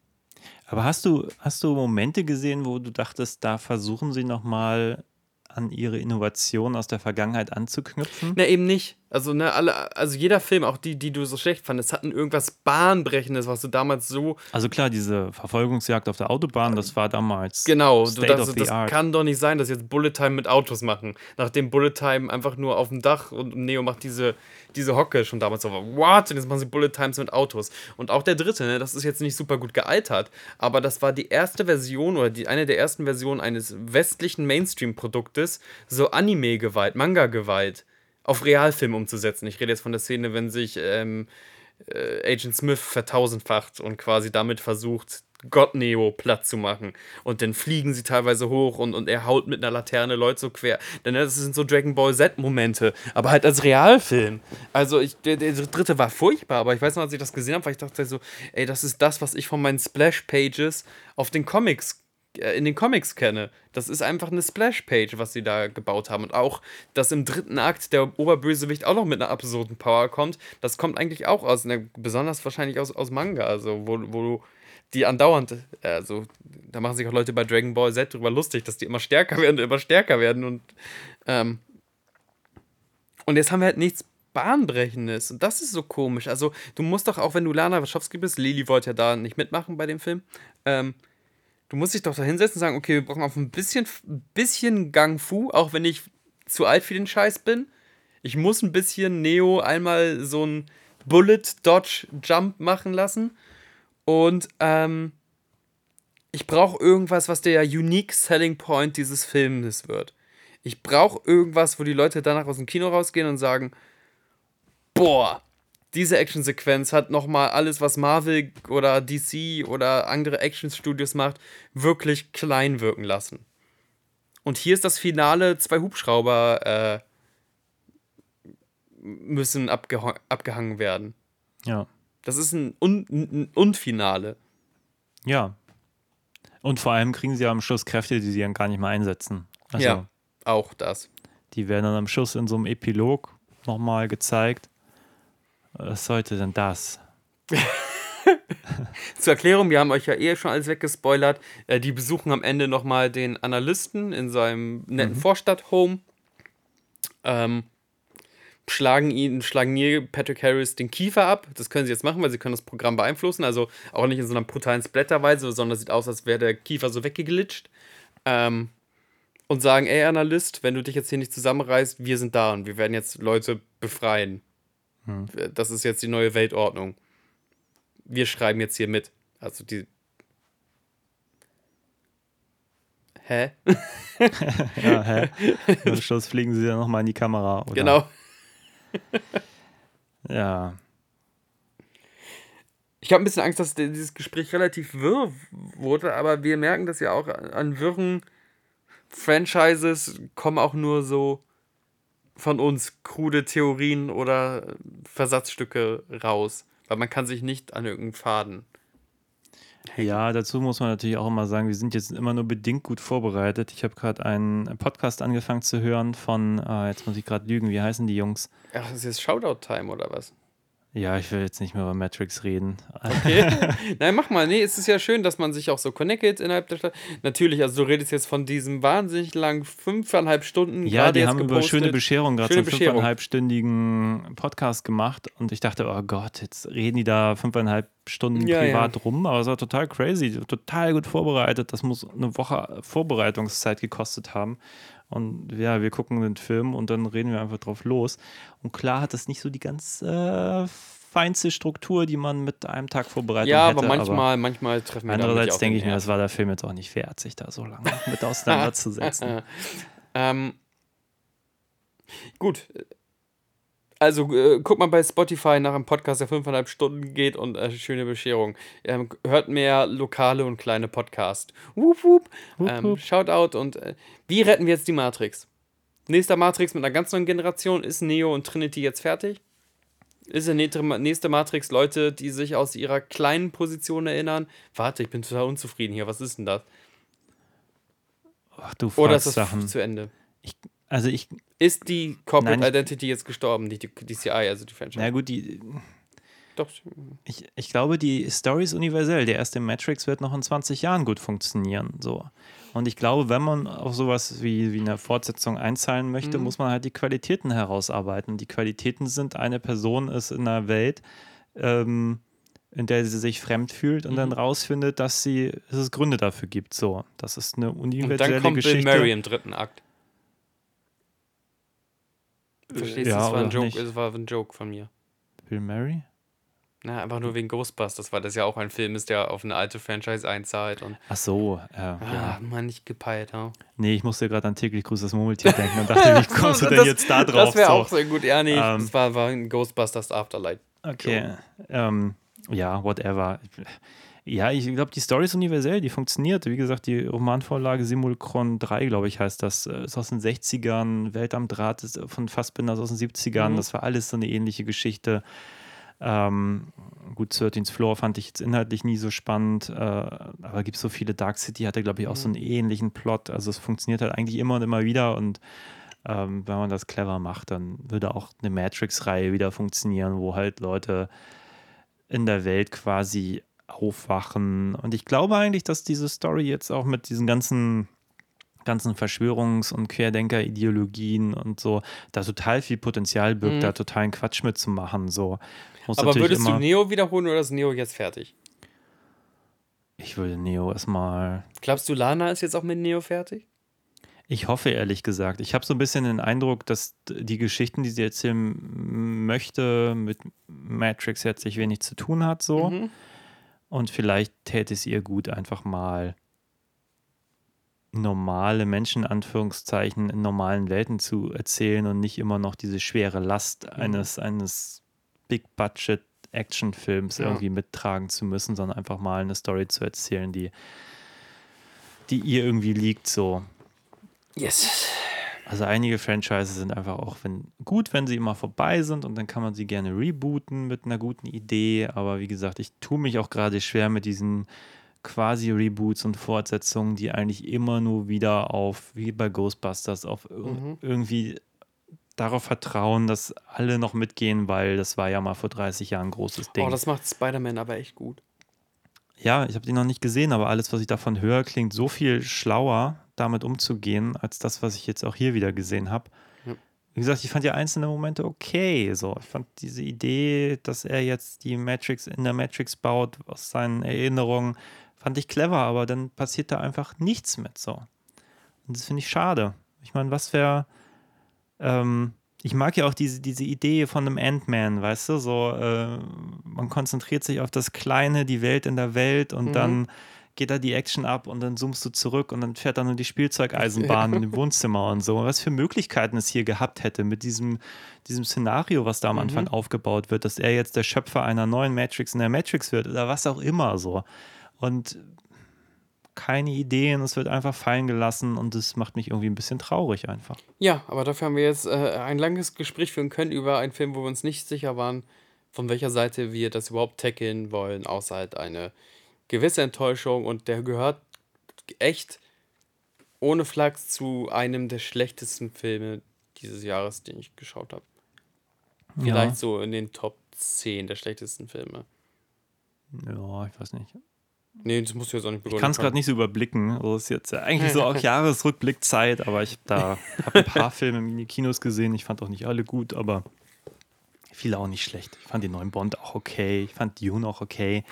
Aber hast du, hast du Momente gesehen, wo du dachtest, da versuchen sie nochmal an ihre Innovation aus der Vergangenheit anzuknüpfen? Na, eben nicht. Also, ne, alle, also jeder Film, auch die, die du so schlecht fandest, hatten irgendwas Bahnbrechendes, was du damals so. Also klar, diese Verfolgungsjagd auf der Autobahn, das war damals Genau, du State dachtest, of the das art. kann doch nicht sein, dass jetzt Bullet Time mit Autos machen. Nachdem Bullet Time einfach nur auf dem Dach und Neo macht diese, diese Hocke schon damals so, what? Und jetzt machen sie Bullet Times mit Autos. Und auch der dritte, ne, das ist jetzt nicht super gut gealtert, aber das war die erste Version oder die, eine der ersten Versionen eines westlichen Mainstream-Produktes, so Anime-Gewalt, Manga-Gewalt auf Realfilm umzusetzen. Ich rede jetzt von der Szene, wenn sich ähm, äh, Agent Smith vertausendfacht und quasi damit versucht, Gott Neo platt zu machen. Und dann fliegen sie teilweise hoch und, und er haut mit einer Laterne Leute so quer. Denn das sind so Dragon Ball Z-Momente, aber halt als Realfilm. Also ich, der, der dritte war furchtbar, aber ich weiß noch, als ich das gesehen habe, weil ich dachte so, ey, das ist das, was ich von meinen Splash-Pages auf den Comics in den Comics kenne. Das ist einfach eine Splash-Page, was sie da gebaut haben. Und auch, dass im dritten Akt der Oberbösewicht auch noch mit einer absurden Power kommt, das kommt eigentlich auch aus, ne, besonders wahrscheinlich aus, aus Manga, also wo, wo die andauernd, äh, also da machen sich auch Leute bei Dragon Ball Z drüber lustig, dass die immer stärker werden und immer stärker werden und ähm, und jetzt haben wir halt nichts Bahnbrechendes und das ist so komisch. Also du musst doch auch, wenn du Lana Wachowski bist, Lili wollte ja da nicht mitmachen bei dem Film, ähm, du musst dich doch da hinsetzen und sagen, okay, wir brauchen auf ein bisschen, bisschen Gang Fu, auch wenn ich zu alt für den Scheiß bin. Ich muss ein bisschen Neo einmal so ein Bullet Dodge Jump machen lassen. Und ähm, ich brauche irgendwas, was der Unique Selling Point dieses Filmes wird. Ich brauche irgendwas, wo die Leute danach aus dem Kino rausgehen und sagen, boah, diese Actionsequenz hat nochmal alles, was Marvel oder DC oder andere Actionstudios macht, wirklich klein wirken lassen. Und hier ist das Finale, zwei Hubschrauber äh, müssen abgeha abgehangen werden. Ja. Das ist ein, Un ein Und-Finale. Ja. Und vor allem kriegen sie am Schluss Kräfte, die sie dann gar nicht mehr einsetzen. Also, Ja, auch das. die werden dann am Schluss in so einem Epilog nochmal gezeigt. Was sollte denn das? *laughs* Zur Erklärung, wir haben euch ja eh schon alles weggespoilert. Äh, die besuchen am Ende nochmal den Analysten in seinem netten Vorstadt-Home. ähm, schlagen ihn, schlagen Neil Patrick Harris den Kiefer ab. Das können sie jetzt machen, weil sie können das Programm beeinflussen. Also auch nicht in so einer brutalen Splatterweise, sondern sieht aus, als wäre der Kiefer so weggeglitscht. Ähm, und sagen, ey Analyst, wenn du dich jetzt hier nicht zusammenreißt, wir sind da und wir werden jetzt Leute befreien. Das ist jetzt die neue Weltordnung. Wir schreiben jetzt hier mit. Also die. Hä? *laughs* Ja, hä? Am Schluss fliegen sie dann nochmal in die Kamera. Oder? Genau. *laughs* Ja. Ich habe ein bisschen Angst, dass dieses Gespräch relativ wirr wurde, aber wir merken das ja auch an wirren Franchises kommen auch nur so von uns krude Theorien oder Versatzstücke raus, weil man kann sich nicht an irgendeinen Faden. Ja, dazu muss man natürlich auch immer sagen, wir sind jetzt immer nur bedingt gut vorbereitet. Ich habe gerade einen Podcast angefangen zu hören von, äh, jetzt muss ich gerade lügen, wie heißen die Jungs? Ach, das ist jetzt Shoutout-Time oder was? Ja, ich will jetzt nicht mehr über Matrix reden. Okay. *laughs* *laughs* Nein, mach mal. Nee, es ist ja schön, dass man sich auch so connected innerhalb der Stadt. Natürlich, also du redest jetzt von diesem wahnsinnig langen fünfeinhalb Stunden. Ja, die haben über gepostet. schöne Bescherung gerade so einen Bescherung. fünfeinhalbstündigen Podcast gemacht und ich dachte, oh Gott, jetzt reden die da fünfeinhalb Stunden Ja, privat rum, aber es war total crazy, total gut vorbereitet. Das muss eine Woche Vorbereitungszeit gekostet haben. Und ja, wir gucken den Film und dann reden wir einfach drauf los. Und klar hat das nicht so die ganz äh, feinste Struktur, die man mit einem Tag Vorbereitung Ja, hätte. aber manchmal, manchmal treffen wir Andererseits denke ich mir, das war der Film jetzt auch nicht wert, sich da so lange mit *laughs* auseinanderzusetzen. *laughs* Ähm, gut. Also äh, guckt mal bei Spotify nach einem Podcast, der fünfeinhalb Stunden geht und äh, schöne Bescherung. Ähm, hört mehr lokale und kleine Podcasts. Wup, wup. Ähm, wup. Shoutout und äh, wie retten wir jetzt die Matrix? Nächster Matrix mit einer ganz neuen Generation. Ist Neo und Trinity jetzt fertig? Ist der nächste nächste Matrix Leute, die sich aus ihrer kleinen Position erinnern? Warte, ich bin total unzufrieden hier. Was ist denn das? Ach, du Oder ist das Sachen. zu Ende? Also ich, Ist die Corporate Nein, Identity jetzt gestorben, nicht die DCI, also die Franchise? na gut, die, Doch. ich, ich glaube, die Story ist universell. Der erste Matrix wird noch in 20 Jahren gut funktionieren. So. Und ich glaube, wenn man auf sowas wie, wie eine Fortsetzung einzahlen möchte, Mhm. muss man halt die Qualitäten herausarbeiten. Die Qualitäten sind, eine Person ist in einer Welt, ähm, in der sie sich fremd fühlt und Mhm. dann rausfindet, dass, sie, dass es Gründe dafür gibt. So, das ist eine Und universelle dann kommt Bill Geschichte. Murray im dritten Akt. Verstehst du? ja, das war ein Joke, nicht. das war ein Joke von mir. Bill Murray? Na, einfach nur wegen Ghostbusters, weil das ja auch ein Film ist, der auf eine alte Franchise einzahlt und Ach so, ja. ah, ja. man nicht gepeilt, ja. Nee, ich musste gerade an täglich Grüß das Murmeltier denken und dachte, *laughs* wie kommst du denn Das- jetzt da drauf? Das wäre so? auch sehr gut. Ja, nee, Ähm, das war, war ein Ghostbusters Afterlight. Okay, ähm, ja, whatever. Ja, ich glaube, die Story ist universell, die funktioniert. Wie gesagt, die Romanvorlage Simulcron 3, glaube ich, heißt das, äh, ist aus den 60ern, Welt am Draht ist von Fassbinder ist aus den 70ern. Mhm. Das war alles so eine ähnliche Geschichte. Ähm, gut, 13th Floor fand ich jetzt inhaltlich nie so spannend, äh, aber gibt so viele. Dark City hatte, glaube ich, auch so einen ähnlichen Plot. Also es funktioniert halt eigentlich immer und immer wieder und ähm, wenn man das clever macht, dann würde auch eine Matrix-Reihe wieder funktionieren, wo halt Leute in der Welt quasi aufwachen. Und ich glaube eigentlich, dass diese Story jetzt auch mit diesen ganzen ganzen Verschwörungs- und Querdenker-Ideologien und so, da total viel Potenzial birgt, Mhm. da totalen Quatsch mitzumachen. So. Muss Aber würdest du Neo wiederholen oder ist Neo jetzt fertig? Ich würde Neo erstmal. Glaubst du, Lana ist jetzt auch mit Neo fertig? Ich hoffe ehrlich gesagt. Ich habe so ein bisschen den Eindruck, dass die Geschichten, die sie erzählen möchte, mit Matrix herzlich wenig zu tun hat. So. Mhm. Und vielleicht täte es ihr gut, einfach mal normale Menschen, in Anführungszeichen, in normalen Welten zu erzählen und nicht immer noch diese schwere Last Mhm. eines, eines Big-Budget-Action-Films Ja. irgendwie mittragen zu müssen, sondern einfach mal eine Story zu erzählen, die, die ihr irgendwie liegt. So. Yes. Also einige Franchises sind einfach auch wenn, gut, wenn sie immer vorbei sind und dann kann man sie gerne rebooten mit einer guten Idee. Aber wie gesagt, ich tue mich auch gerade schwer mit diesen quasi Reboots und Fortsetzungen, die eigentlich immer nur wieder auf, wie bei Ghostbusters, auf Mhm. irgendwie darauf vertrauen, dass alle noch mitgehen, weil das war ja mal vor 30 Jahren ein großes Ding. Oh, das macht Spider-Man aber echt gut. Ja, ich habe die noch nicht gesehen, aber alles, was ich davon höre, klingt so viel schlauer, damit umzugehen, als das, was ich jetzt auch hier wieder gesehen habe. Ja. Wie gesagt, ich fand ja einzelne Momente okay. So, ich fand diese Idee, dass er jetzt die Matrix in der Matrix baut aus seinen Erinnerungen, fand ich clever, aber dann passiert da einfach nichts mit so. Und das finde ich schade. Ich meine, was wäre, ähm, ich mag ja auch diese, diese Idee von einem Ant-Man, weißt du, so, äh, man konzentriert sich auf das Kleine, die Welt in der Welt und dann geht da die Action ab und dann zoomst du zurück und dann fährt da nur die Spielzeugeisenbahn in dem *laughs* Wohnzimmer und so. Was für Möglichkeiten es hier gehabt hätte mit diesem, diesem Szenario, was da am Anfang aufgebaut wird, dass er jetzt der Schöpfer einer neuen Matrix in der Matrix wird oder was auch immer so. Und keine Ideen, es wird einfach fallen gelassen und das macht mich irgendwie ein bisschen traurig einfach. Ja, aber dafür haben wir jetzt äh, ein langes Gespräch führen können über einen Film, wo wir uns nicht sicher waren, von welcher Seite wir das überhaupt tackeln wollen, außer halt eine gewisse Enttäuschung und der gehört echt ohne Flachs zu einem der schlechtesten Filme dieses Jahres, den ich geschaut habe. Vielleicht so in den Top 10 der schlechtesten Filme. Ja, ich weiß nicht. Nee, das musst du jetzt auch nicht Ich begründen. kann es gerade nicht so überblicken. Also ist jetzt eigentlich so *laughs* auch Jahresrückblickzeit, aber ich da habe ein paar Filme in die Kinos gesehen. Ich fand auch nicht alle gut, aber viele auch nicht schlecht. Ich fand den neuen Bond auch okay. Ich fand Dune auch okay.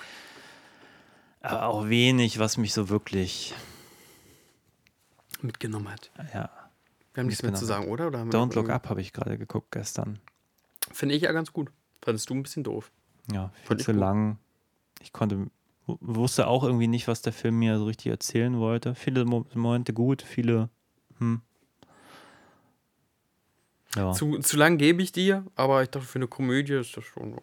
Aber auch wenig, was mich so wirklich. mitgenommen hat. Ja. Wir haben nichts mehr zu sagen, oder? oder Don't Look Up habe ich gerade geguckt gestern. Finde ich ja ganz gut. Fandest du ein bisschen doof. Ja, viel zu lang. Ich konnte, wusste auch irgendwie nicht, was der Film mir so richtig erzählen wollte. Viele Mo Momente gut, viele. Hm. Ja. Zu, zu lang gebe ich dir, aber ich dachte, für eine Komödie ist das schon.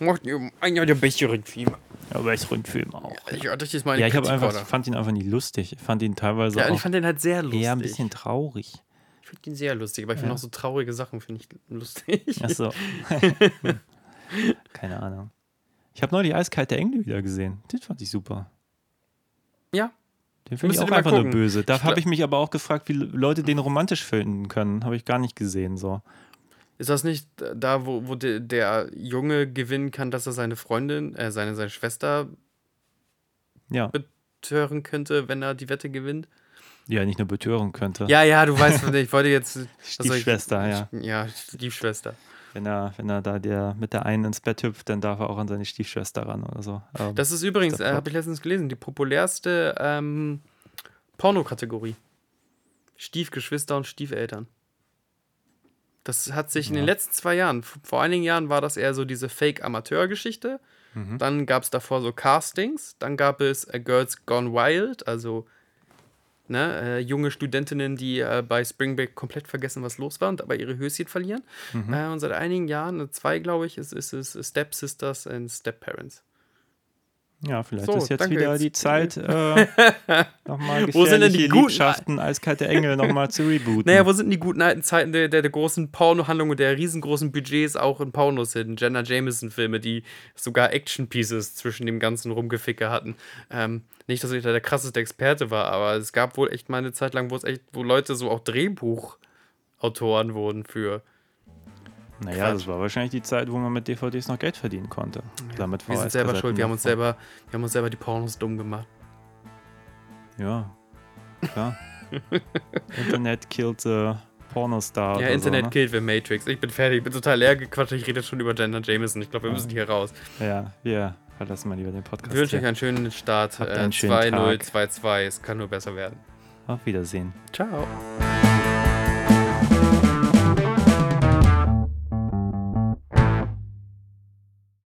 Macht einer der besseren Filme. Aber ich Rundfilm auch. Ich hatte jetzt mal Ja, ich habe Kritik einfach, ich fand ihn einfach nicht lustig. Ich fand ihn teilweise Ja, auch ich fand den halt sehr lustig. eher ein bisschen traurig. ich finde ihn sehr lustig, aber ich finde auch so traurige Sachen finde ich lustig. Achso. *laughs* Keine Ahnung. Ich habe neulich Eiskalte Engel wieder gesehen. Den fand ich super. Ja. Den finde ich auch einfach nur gucken. böse. Da Ich habe ich mich aber auch gefragt, wie Leute den romantisch finden können. Habe ich gar nicht gesehen. So. Ist das nicht da, wo, wo der, der Junge gewinnen kann, dass er seine Freundin, äh, seine, seine Schwester Ja. betören könnte, wenn er die Wette gewinnt? ja, nicht nur betören könnte. Ja, ja, du weißt, ich wollte jetzt. *laughs* soll ich- Stiefschwester, ja. Ja, Stiefschwester. Wenn er, wenn er da der, mit der einen ins Bett hüpft, dann darf er auch an seine Stiefschwester ran oder so. Ähm, Das ist übrigens, äh, habe ich letztens gelesen, die populärste ähm, Pornokategorie. Stiefgeschwister und Stiefeltern. Das hat sich in den letzten zwei Jahren, vor einigen Jahren war das eher so diese Fake-Amateur-Geschichte. Mhm. Dann gab es davor so Castings. Dann gab es äh, Girls Gone Wild, also ne, äh, junge Studentinnen, die äh, bei Spring Break komplett vergessen, was los war und dabei ihre Höschen verlieren. Mhm. Äh, und seit einigen Jahren, äh, zwei glaube ich, ist, ist es Step Sisters and Step Parents. Ja, vielleicht So, ist jetzt wieder jetzt- die Zeit, *laughs* äh, nochmal Wo sind denn die Liebschaften, eiskalte Engel nochmal zu rebooten. Naja, wo sind die guten alten Zeiten der, der, der großen Pornohandlung und der riesengroßen Budgets auch in Pornos hin? Jenna Jameson-Filme, die sogar Action-Pieces zwischen dem ganzen Rumgeficke hatten. Ähm, nicht, dass ich da der krasseste Experte war, aber es gab wohl echt mal eine Zeit lang, wo es echt, wo Leute so auch Drehbuchautoren wurden für. Naja, das war wahrscheinlich die Zeit, wo man mit DVDs noch Geld verdienen konnte. Damit Wir sind selber schuld, wir haben uns selber, wir haben uns selber die Pornos dumm gemacht. Ja, klar. *laughs* Internet killed the Pornostar. Ja, Internet so, ne? killt the Matrix. Ich bin fertig, ich bin total leer gequatscht, ich rede schon über Jenna Jameson. Ich glaube, wir müssen hier raus. Ja, wir verlassen mal lieber den Podcast. Ich wünsche euch einen schönen Start. Äh, einen schönen 2-0, Tag. 2-2. Es kann nur besser werden. Auf Wiedersehen. Ciao.